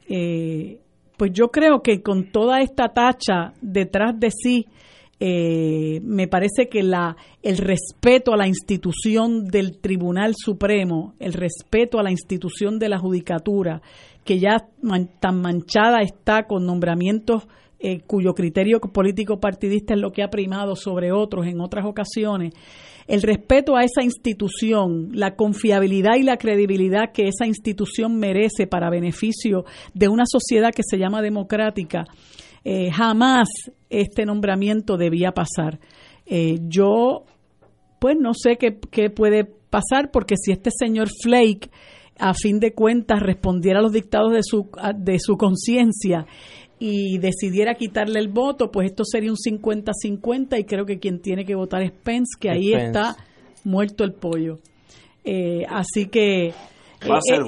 Eh, pues yo creo que con toda esta tacha detrás de sí, Eh, me parece que la, el respeto a la institución del Tribunal Supremo, el respeto a la institución de la Judicatura, que ya tan manchada está con nombramientos eh, cuyo criterio político partidista es lo que ha primado sobre otros en otras ocasiones, el respeto a esa institución, la confiabilidad y la credibilidad que esa institución merece para beneficio de una sociedad que se llama democrática, eh, jamás este nombramiento debía pasar. Eh, yo, pues no sé qué, qué puede pasar, porque si este señor Flake, a fin de cuentas, respondiera a los dictados de su, de su conciencia y decidiera quitarle el voto, pues esto sería un 50-50 y creo que quien tiene que votar es Pence, que ahí está muerto el pollo. Eh, así que eh,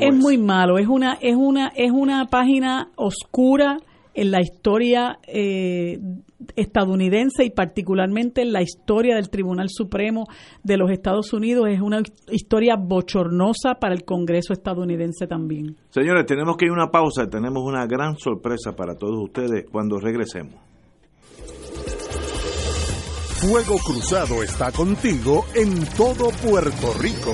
es, muy malo, es una es una es una página oscura en la historia eh, estadounidense y particularmente en la historia del Tribunal Supremo de los Estados Unidos. Es una historia bochornosa para el Congreso estadounidense también. Señores, tenemos que ir a una pausa. Tenemos una gran sorpresa para todos ustedes cuando regresemos. Fuego Cruzado está contigo en todo Puerto Rico.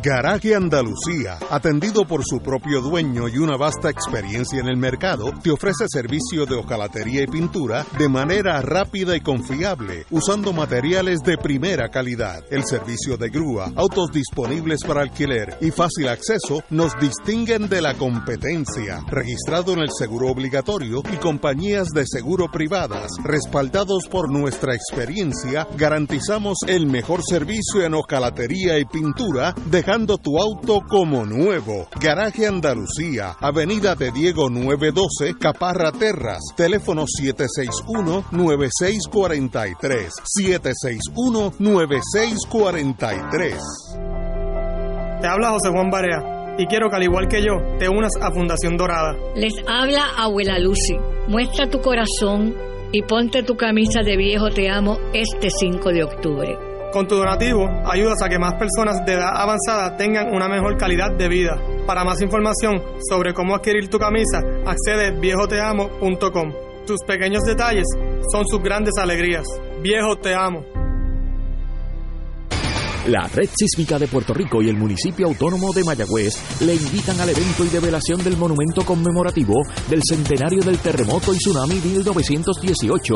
Garaje Andalucía, atendido por su propio dueño y una vasta experiencia en el mercado, te ofrece servicio de hojalatería y pintura de manera rápida y confiable, usando materiales de primera calidad. El servicio de grúa, autos disponibles para alquiler y fácil acceso nos distinguen de la competencia. Registrado en el seguro obligatorio y compañías de seguro privadas, respaldados por nuestra experiencia, garantizamos el mejor servicio en hojalatería y pintura de dejando tu auto como nuevo. Garaje Andalucía, Avenida de Diego 912, Caparra Terras, teléfono 761-9643. 761-9643. Te habla José Juan Barea y quiero que al igual que yo te unas a Fundación Dorada. Les habla Abuela Lucy. Muestra tu corazón y ponte tu camisa de viejo te amo este 5 de octubre. Con tu donativo ayudas a que más personas de edad avanzada tengan una mejor calidad de vida. Para más información sobre cómo adquirir tu camisa, accede a viejoteamo.com. Tus pequeños detalles son sus grandes alegrías. Viejo te amo. La Red Sísmica de Puerto Rico y el municipio autónomo de Mayagüez le invitan al evento y develación del monumento conmemorativo del centenario del terremoto y tsunami 1918,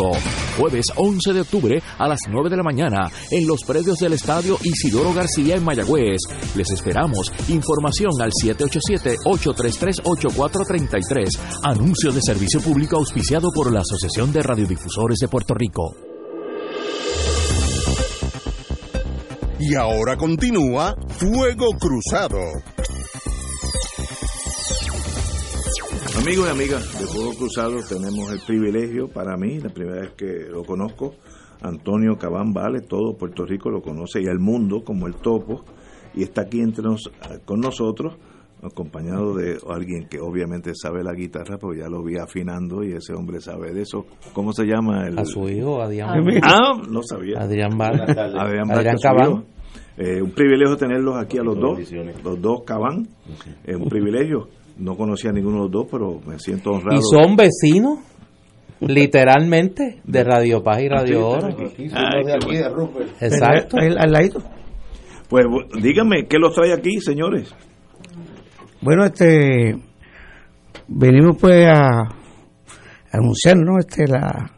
jueves 11 de octubre a las 9 de la mañana en los predios del estadio Isidoro García en Mayagüez. Les esperamos. Información al 787-833-8433. Anuncio de servicio público auspiciado por la Asociación de Radiodifusores de Puerto Rico. Y ahora continúa Fuego Cruzado. Amigos y amigas de Fuego Cruzado, tenemos el privilegio para mí, la primera vez que lo conozco, Antonio Cabán Vale, todo Puerto Rico lo conoce y el mundo como el topo, y está aquí entre nos, con nosotros, acompañado de alguien que obviamente sabe la guitarra, porque ya lo vi afinando y ese hombre sabe de eso. ¿Cómo se llama? El, a su hijo, Adrián. Ah, no sabía. Adrián Val. Adrián, Adrián Cabán. Eh, un privilegio tenerlos aquí a los dos, los dos Cabán. Es un privilegio. No conocía a ninguno de los dos, pero me siento honrado. ¿Y son vecinos? Literalmente, de Radio Paz y Radio Oro. Exacto. Al ladito. Pues díganme, ¿qué los trae aquí, señores? Bueno, este venimos pues a, anunciar, ¿no? Este la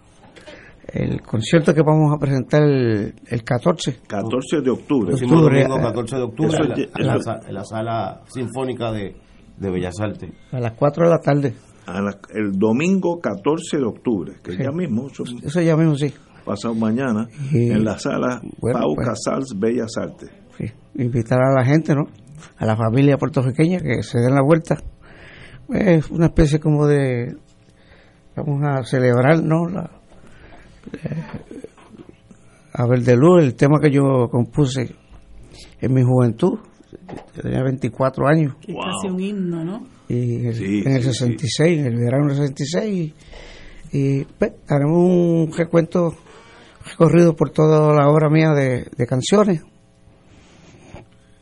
el concierto que vamos a presentar el, el 14. 14 de octubre. De octubre, domingo 14 de octubre en, la, en, la, en la sala sinfónica de, de Bellas Artes. A las 4 de la tarde. A la, el domingo 14 de octubre, que sí. ya mismo. Eso, eso ya mismo, sí. Pasado mañana, y, en la sala bueno, Pau pues, Casals Bellas Artes. sí, invitar a la gente, ¿no? A la familia puertorriqueña que se den la vuelta. Es una especie como de, vamos a celebrar, ¿no? La, eh, a ver de luz, el tema que yo compuse en mi juventud, yo tenía 24 años. Es casi un himno, ¿no? y en, Sí, en el sí, 66, en el verano del 66, y, y, pues, haremos un recuento, recorrido por toda la obra mía de, de canciones.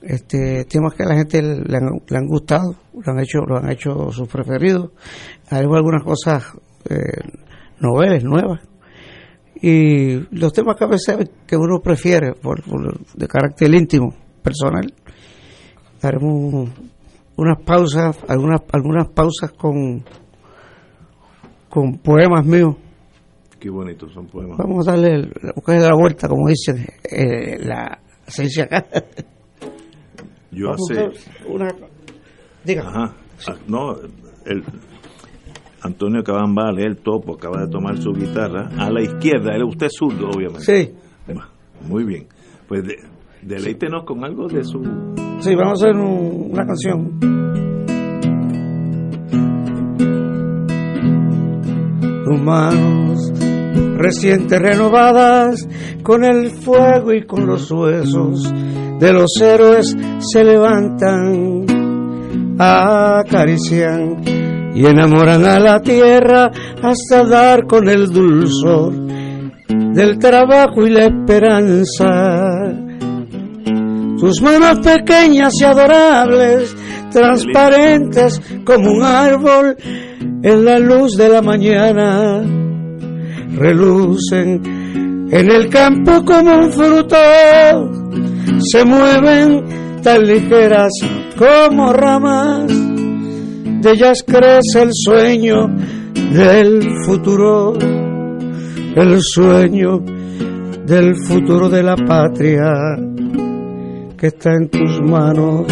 Este, temas que a la gente le han, le han gustado, lo han hecho, lo han hecho sus preferidos. Haremos algunas cosas, eh, novelas nuevas. Y los temas que a veces que uno prefiere, por, por- de carácter íntimo, personal, haremos unas pausas, algunas, algunas pausas con, con poemas míos. Qué bonitos son poemas. Vamos a darle buscarle la vuelta, como dicen eh, la ciencia acá. Yo Vamos hace... una, diga. Ajá. Ah, No, el, Antonio Cabamba, el topo, acaba de tomar su guitarra. A la izquierda, él, usted es zurdo, obviamente. Sí. Muy bien. Pues de- deleítenos con algo de su... Sí, vamos a hacer un- una canción. Tus manos recientes renovadas con el fuego y con los huesos de los héroes se levantan, acarician y enamoran a la tierra hasta dar con el dulzor del trabajo y la esperanza. Tus manos pequeñas y adorables, transparentes como un árbol en la luz de la mañana, relucen en el campo como un fruto, se mueven tan ligeras como ramas, de ellas crece el sueño del futuro, el sueño del futuro de la patria que está en tus manos,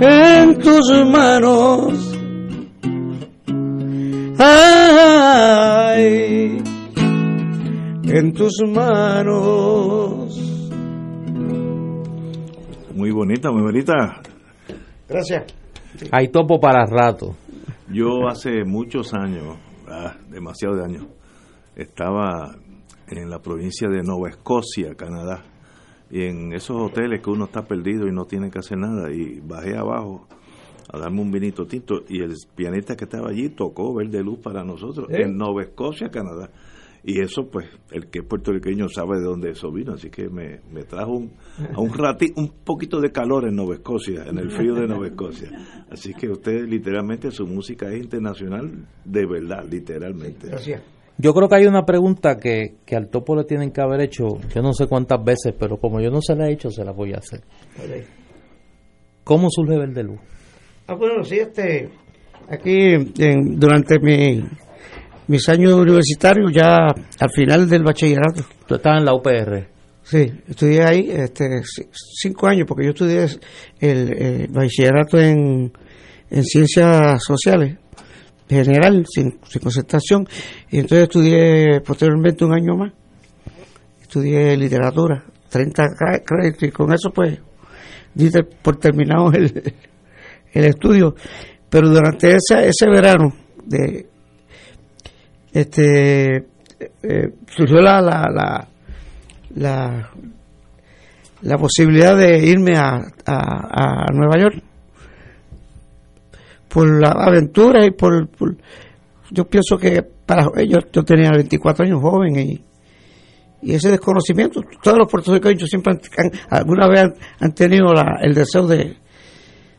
en tus manos. Ay, en tus manos. Muy bonita, muy bonita. Gracias. Hay topo para rato. Yo hace muchos años, ah, demasiados años, estaba en la provincia de Nueva Escocia, Canadá, y en esos hoteles que uno está perdido y no tiene que hacer nada, y bajé abajo a darme un vinito tinto, y el pianista que estaba allí tocó Verde Luz para nosotros, ¿Eh? en Nueva Escocia, Canadá. Y eso, pues, el que es puertorriqueño sabe de dónde eso vino, así que me, me trajo un, a un rati, un poquito de calor en Nueva Escocia, en el frío de Nueva Escocia. Así que usted, literalmente, su música es internacional de verdad, literalmente. Gracias. Yo creo que hay una pregunta que, que al topo le tienen que haber hecho, yo no sé cuántas veces, pero como yo no se la he hecho, se la voy a hacer. ¿Cómo surge Verde Luz? Ah, bueno, sí, este, aquí en- durante mi, mis años universitarios, ya al final del bachillerato. Tú estabas en la UPR. Sí, estudié ahí este, cinco años, porque yo estudié el, bachillerato en, en ciencias sociales, general, sin, sin concentración, y entonces estudié posteriormente un año más. Estudié literatura, 30 cre- créditos, y con eso pues di por terminado el, el estudio. Pero durante ese, ese verano de este eh, surgió la, la, la, la, la posibilidad de irme a, a, a Nueva York por la aventura y por, por- yo pienso que para ellos yo tenía 24 años joven y, y ese desconocimiento todos los puertorriqueños siempre han, han- alguna vez han, han tenido la- el deseo de,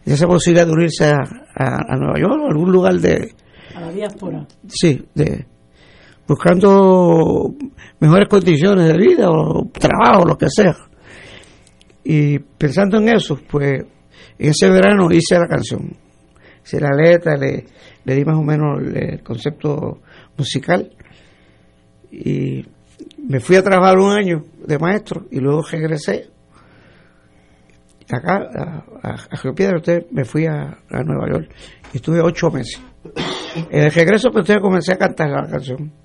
de esa posibilidad de unirse a, a- a Nueva York o a algún lugar de A la diáspora. sí de buscando mejores condiciones de vida o trabajo lo que sea. Y pensando en eso pues en ese verano hice la canción. Hice la letra le, le di más o menos el, concepto musical. Y me fui a trabajar un año de maestro y luego regresé acá a, a, Piedra, usted me fui a, a Nueva York y estuve ocho meses. En el regreso pues entonces comencé a cantar la canción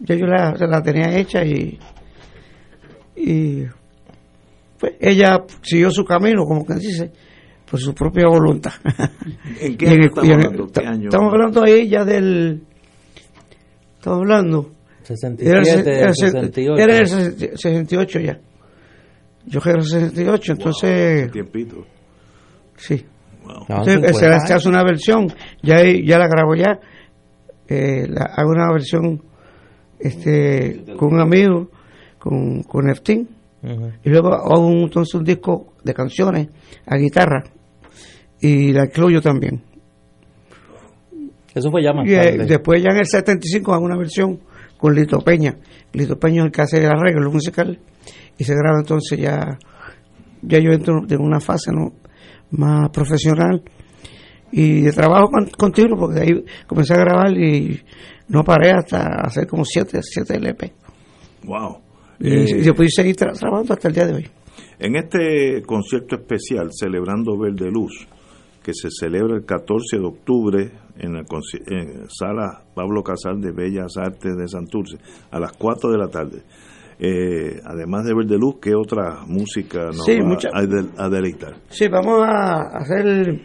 ya yo la, la tenía hecha y y pues ella siguió su camino, como que dice, por su propia voluntad. ¿En qué año estamos hablando? ¿Qué año? Estamos hablando ahí ya del... Estamos hablando... 67, Era el, se- era el se- 68. era el 60 68 ya. Yo que era el 68, entonces... Tiempito. Sí. Estaban Entonces, 50 se, años. se hace una versión, ya, ya la grabo ya, eh, la, hago una versión este, con un amigo, con, con Ujú. y luego hago un, entonces un disco de canciones a guitarra, y la incluyo también. Eso fue ya más Y eh, tarde. después ya en el 75 hago una versión con Lito Peña. Lito Peña es el que hace el arreglo musical y se graba entonces ya, ya yo entro en una fase ¿no? más profesional y de trabajo con- continuo porque de ahí comencé a grabar y no paré hasta hacer como siete, siete LP. Wow. Y, Eh, y después seguir tra- trabajando hasta el día de hoy. En este concierto especial, celebrando Verde Luz, que se celebra el 14 de octubre en la en Sala Pablo Casal de Bellas Artes de Santurce, a las 4 de la tarde. Eh, además de Verde Luz, ¿qué otra música nos Sí, va mucha- a, del- a deleitar? Sí, vamos a hacer,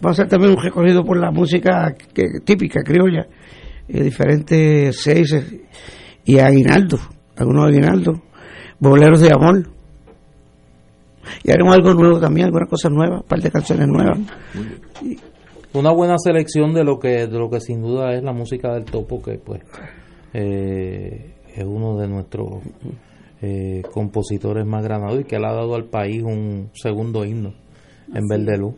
vamos a hacer también un recorrido por la música que- típica criolla, eh, diferentes seis y aguinaldo, algunos aguinaldos, boleros de amor. Y haremos algo nuevo también, algunas cosas nuevas, un par de canciones nuevas. Una buena selección de lo que de lo que sin duda es la música del topo, que pues eh, es uno de nuestros eh, compositores más granados y que le ha dado al país un segundo himno en Verde Luz.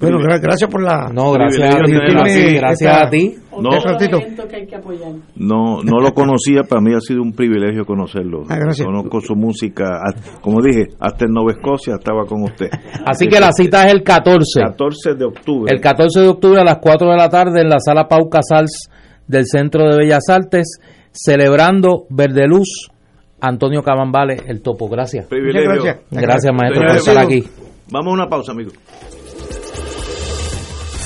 Bueno, gra- gracias por la... No, gracias a ti, gracias- gracias a ti. No. ratito. que hay que apoyar. No, no lo conocía, para mí ha sido un privilegio conocerlo. Ah, gracias. Conozco su música, a- como dije, hasta en Nueva Escocia estaba con usted. Así que la cita es el 14. 14 de octubre. El 14 de octubre a las 4 de la tarde en la sala Pau Casals del Centro de Bellas Artes, celebrando Verde Luz, Antonio Cabambale, el topo. Gracias. Privilegio. Gracias. Gracias, maestro, por estar aquí. Vamos a una pausa, amigos.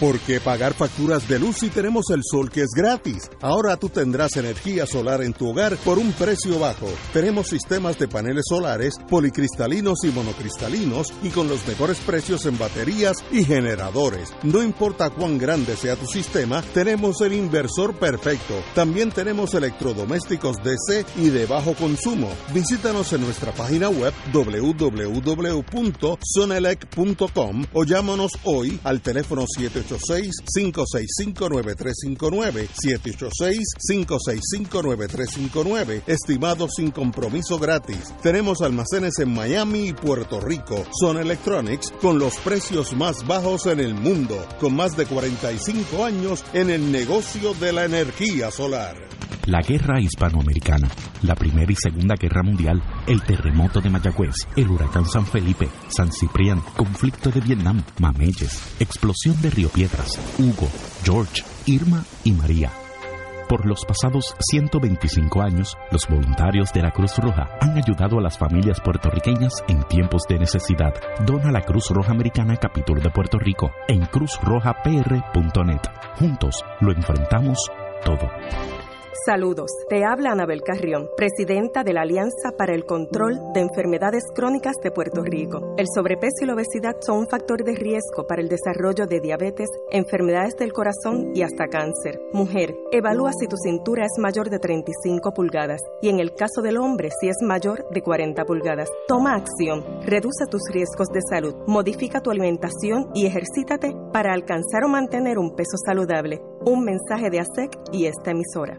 ¿Por qué pagar facturas de luz si tenemos el sol que es gratis? Ahora tú tendrás energía solar en tu hogar por un precio bajo. Tenemos sistemas de paneles solares, policristalinos y monocristalinos y con los mejores precios en baterías y generadores. No importa cuán grande sea tu sistema, tenemos el inversor perfecto. También tenemos electrodomésticos DC y de bajo consumo. Visítanos en nuestra página web www.sonelec.com o llámanos hoy al teléfono 786-565-9359, 786-565-9359, estimado sin compromiso gratis. Tenemos almacenes en Miami y Puerto Rico. Son Electronics con los precios más bajos en el mundo, con más de 45 años en el negocio de la energía solar. La guerra hispanoamericana, la primera y segunda guerra mundial, el terremoto de Mayagüez, el huracán San Felipe, San Ciprián, conflicto de Vietnam, Mameyes, explosión de Río Piedras, Hugo, George, Irma y María. Por los pasados 125 años, los voluntarios de la Cruz Roja han ayudado a las familias puertorriqueñas en tiempos de necesidad. Dona la Cruz Roja Americana Capítulo de Puerto Rico en cruzrojapr.net. Juntos lo enfrentamos todo. Saludos, te habla Anabel Carrión, presidenta de la Alianza para el Control de Enfermedades Crónicas de Puerto Rico. El sobrepeso y la obesidad son un factor de riesgo para el desarrollo de diabetes, enfermedades del corazón y hasta cáncer. Mujer, evalúa si tu cintura es mayor de 35 pulgadas y en el caso del hombre si es mayor de 40 pulgadas. Toma acción, reduce tus riesgos de salud, modifica tu alimentación y ejercítate para alcanzar o mantener un peso saludable. Un mensaje de ASEC y esta emisora.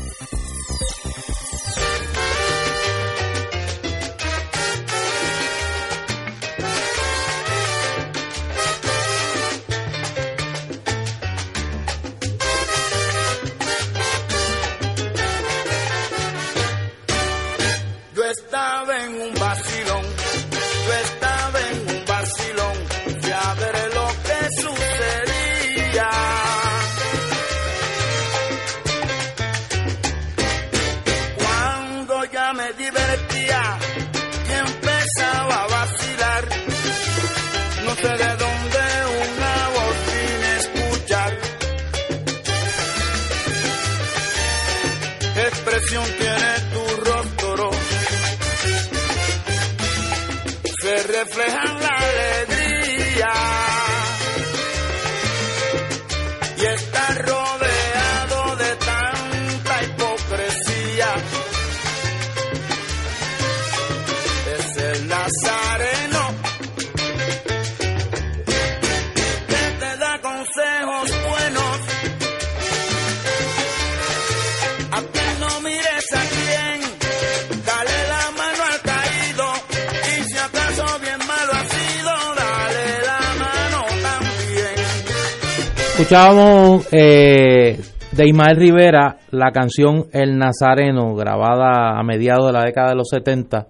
Escuchábamos eh, de Ismael Rivera la canción El Nazareno, grabada a mediados de la década de los 70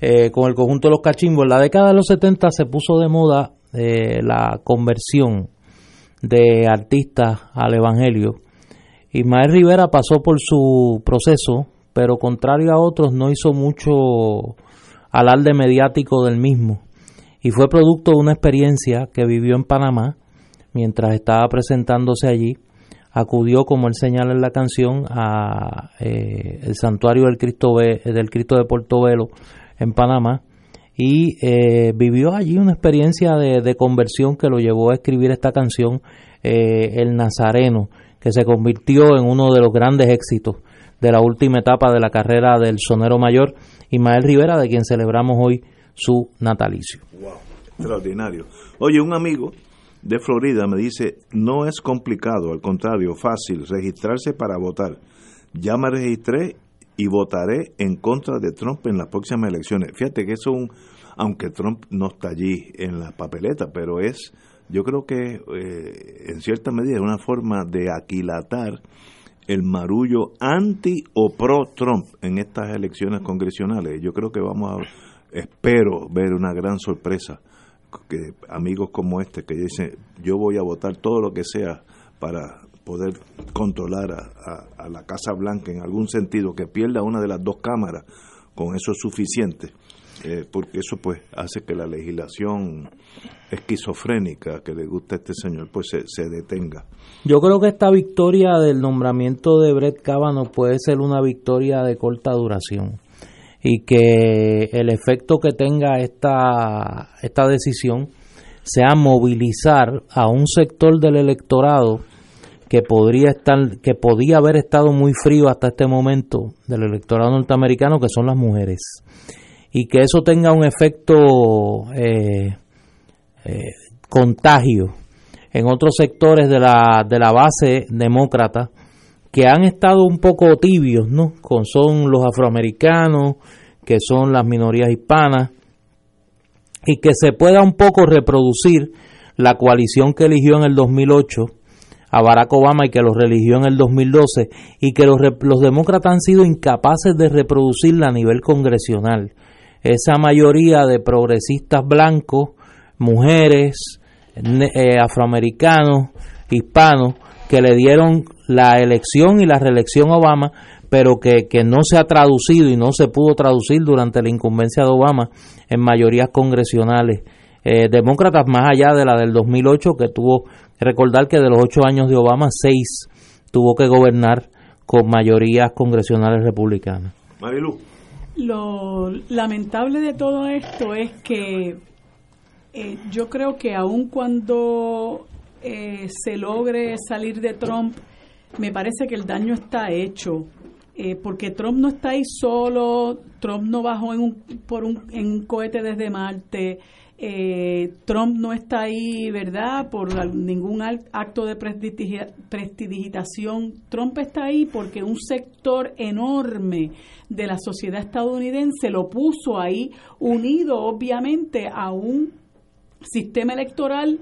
eh, con el conjunto de los cachimbos. En la década de los 70 se puso de moda eh, la conversión de artistas al Evangelio. Ismael Rivera pasó por su proceso, pero contrario a otros no hizo mucho alarde mediático del mismo y fue producto de una experiencia que vivió en Panamá mientras estaba presentándose allí. Acudió, como él señala en la canción, a eh, el santuario del Cristo, de Portobelo en Panamá y eh, vivió allí una experiencia de, conversión que lo llevó a escribir esta canción, eh, El Nazareno, que se convirtió en uno de los grandes éxitos de la última etapa de la carrera del sonero mayor, Ismael Rivera, de quien celebramos hoy su natalicio. Extraordinario. Oye, un amigo de Florida me dice, no es complicado, al contrario, fácil, registrarse para votar. Ya me registré y votaré en contra de Trump en las próximas elecciones. Fíjate que eso, es un, aunque Trump no está allí en la papeleta, pero es, yo creo que eh, en cierta medida es una forma de aquilatar el marullo anti o pro Trump en estas elecciones congresionales. Yo creo que vamos a, espero ver una gran sorpresa que amigos como este que dicen yo voy a votar todo lo que sea para poder controlar a, la Casa Blanca en algún sentido, que pierda una de las dos cámaras, con eso es suficiente, eh, porque eso pues hace que la legislación esquizofrénica que le gusta a este señor pues se, se detenga. Yo creo que esta victoria del nombramiento de Brett Kavanaugh puede ser una victoria de corta duración y que el efecto que tenga esta, esta decisión sea movilizar a un sector del electorado que podría estar que podía haber estado muy frío hasta este momento del electorado norteamericano que son las mujeres y que eso tenga un efecto eh, eh, contagio en otros sectores de la, de la base demócrata que han estado un poco tibios, ¿no? Con, son los afroamericanos, que son las minorías hispanas, y que se pueda un poco reproducir la coalición que eligió en el 2008 a Barack Obama y que los religió en el 2012 y que los, los demócratas han sido incapaces de reproducirla a nivel congresional. Esa mayoría de progresistas blancos, mujeres, eh, afroamericanos, hispanos, que le dieron la elección y la reelección a Obama, pero que, que no se ha traducido y no se pudo traducir durante la incumbencia de Obama en mayorías congresionales. Eh, demócratas más allá de la del 2008, que tuvo que recordar que de los ocho años de Obama, seis tuvo que gobernar con mayorías congresionales republicanas. Marilu. Lo lamentable de todo esto es que eh, yo creo que aun cuando eh, se logre salir de Trump, me parece que el daño está hecho. Eh, porque Trump no está ahí solo, Trump no bajó en un, por un, en un cohete desde Marte, eh, Trump no está ahí, ¿verdad?, por ningún acto de prestidigitación. Trump está ahí porque un sector enorme de la sociedad estadounidense lo puso ahí, unido obviamente a un sistema electoral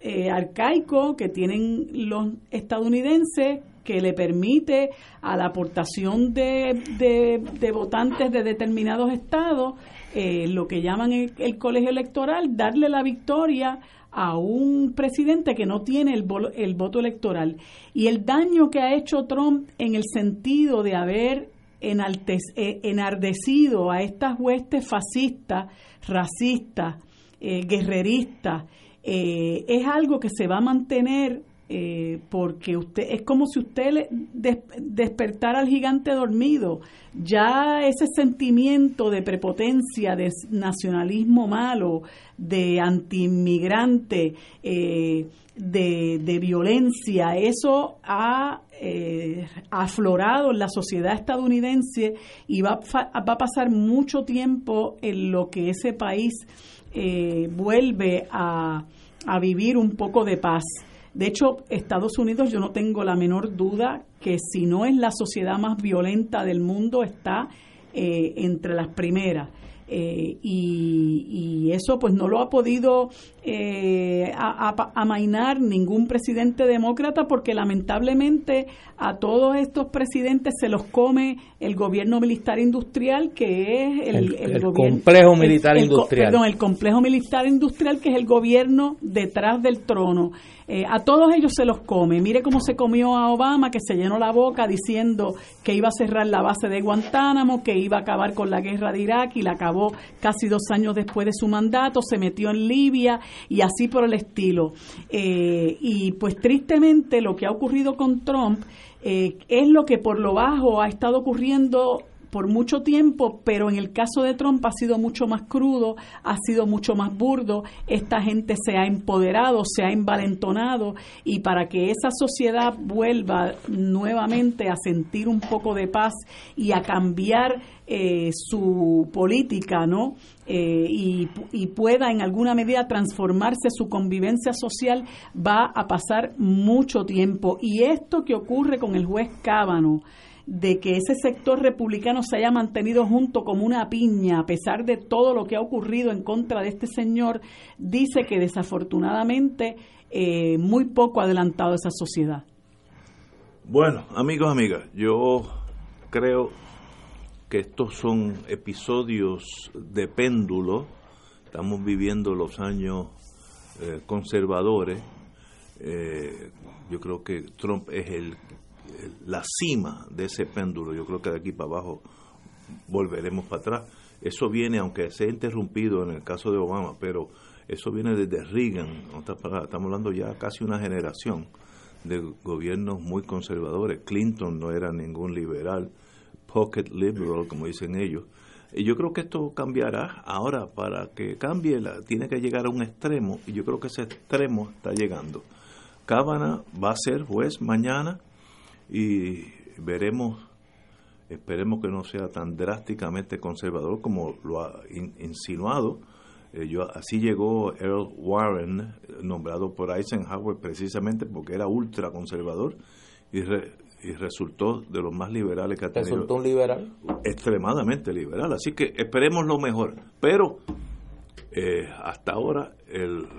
eh, arcaico que tienen los estadounidenses que le permite a la aportación de, de- votantes de determinados estados, eh, lo que llaman el, colegio electoral, darle la victoria a un presidente que no tiene el, el voto electoral. Y el daño que ha hecho Trump en el sentido de haber eh, enardecido a estas huestes fascistas, racistas, eh, guerreristas, eh, es algo que se va a mantener eh, porque usted es como si usted le despertara al gigante dormido. Ya ese sentimiento de prepotencia, de nacionalismo malo, de antiinmigrante, eh, de, violencia, eso ha eh, aflorado en la sociedad estadounidense y va, va a pasar mucho tiempo en lo que ese país eh, vuelve a, a vivir un poco de paz. De hecho, Estados Unidos yo no tengo la menor duda que si no es la sociedad más violenta del mundo, está eh, entre las primeras. Eh, y, eso pues no lo ha podido eh, amainar ningún presidente demócrata porque lamentablemente a todos estos presidentes se los come el gobierno militar industrial que es el, el, complejo militar industrial. Perdón, el complejo militar industrial que es el gobierno detrás del trono. Eh, a todos ellos se los come. Mire cómo se comió a Obama, que se llenó la boca diciendo que iba a cerrar la base de Guantánamo, que iba a acabar con la guerra de Irak y la acabó casi dos años después de su mandato, se metió en Libia y así por el estilo. Eh, y pues tristemente lo que ha ocurrido con Trump eh, es lo que por lo bajo ha estado ocurriendo por mucho tiempo, pero en el caso de Trump ha sido mucho más crudo, ha sido mucho más burdo, esta gente se ha empoderado, se ha envalentonado y para que esa sociedad vuelva nuevamente a sentir un poco de paz y a cambiar eh, su política, ¿no? Eh, y, y, pueda en alguna medida transformarse su convivencia social, va a pasar mucho tiempo. Y esto que ocurre con el juez Cábano, de que ese sector republicano se haya mantenido junto como una piña a pesar de todo lo que ha ocurrido en contra de este señor, dice que desafortunadamente eh, muy poco ha adelantado esa sociedad. Bueno, amigos, amigas, yo creo que estos son episodios de péndulo. Estamos viviendo los años eh, conservadores. Eh, yo creo que Trump es el la cima de ese péndulo. Yo creo que de aquí para abajo volveremos para atrás. Eso viene, aunque sea interrumpido en el caso de Obama, pero eso viene desde Reagan. Estamos hablando ya casi una generación de gobiernos muy conservadores. Clinton no era ningún liberal, pocket liberal, como dicen ellos. Y yo creo que esto cambiará. Ahora, para que cambie, tiene que llegar a un extremo, y yo creo que ese extremo está llegando. Cábana va a ser juez mañana y veremos, esperemos que no sea tan drásticamente conservador como lo ha insinuado. Eh, yo, así llegó Earl Warren, nombrado por Eisenhower precisamente porque era ultra conservador y, y resultó de los más liberales que ha tenido. ¿Resultó un liberal? Extremadamente liberal. Así que esperemos lo mejor. Pero eh, hasta ahora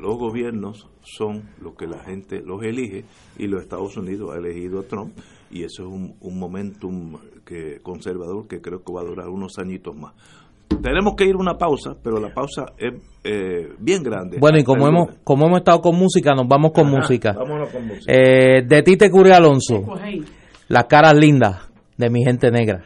los gobiernos son los que la gente los elige y los Estados Unidos ha elegido a Trump y eso es un, un momentum que conservador que creo que va a durar unos añitos más. Tenemos que ir a una pausa, pero la pausa es eh, bien grande. Bueno, y como hemos como hemos estado con música, nos vamos con música. Vámonos con música. Eh, de Tite Curia Alonso, Las caras lindas de mi gente negra.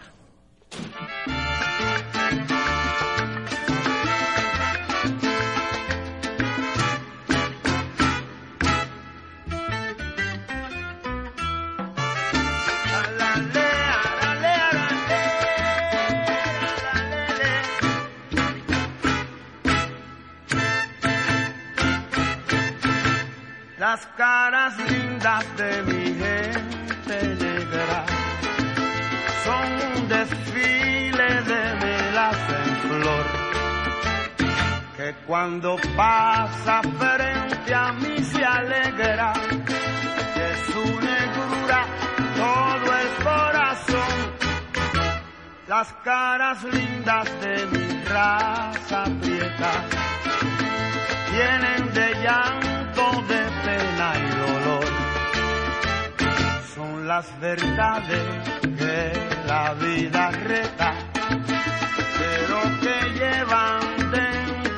Cuando pasa frente a mí se alegra de su negrura todo el corazón. Las caras lindas de mi raza prieta tienen de llanto de pena y dolor. Las verdades que la vida reta,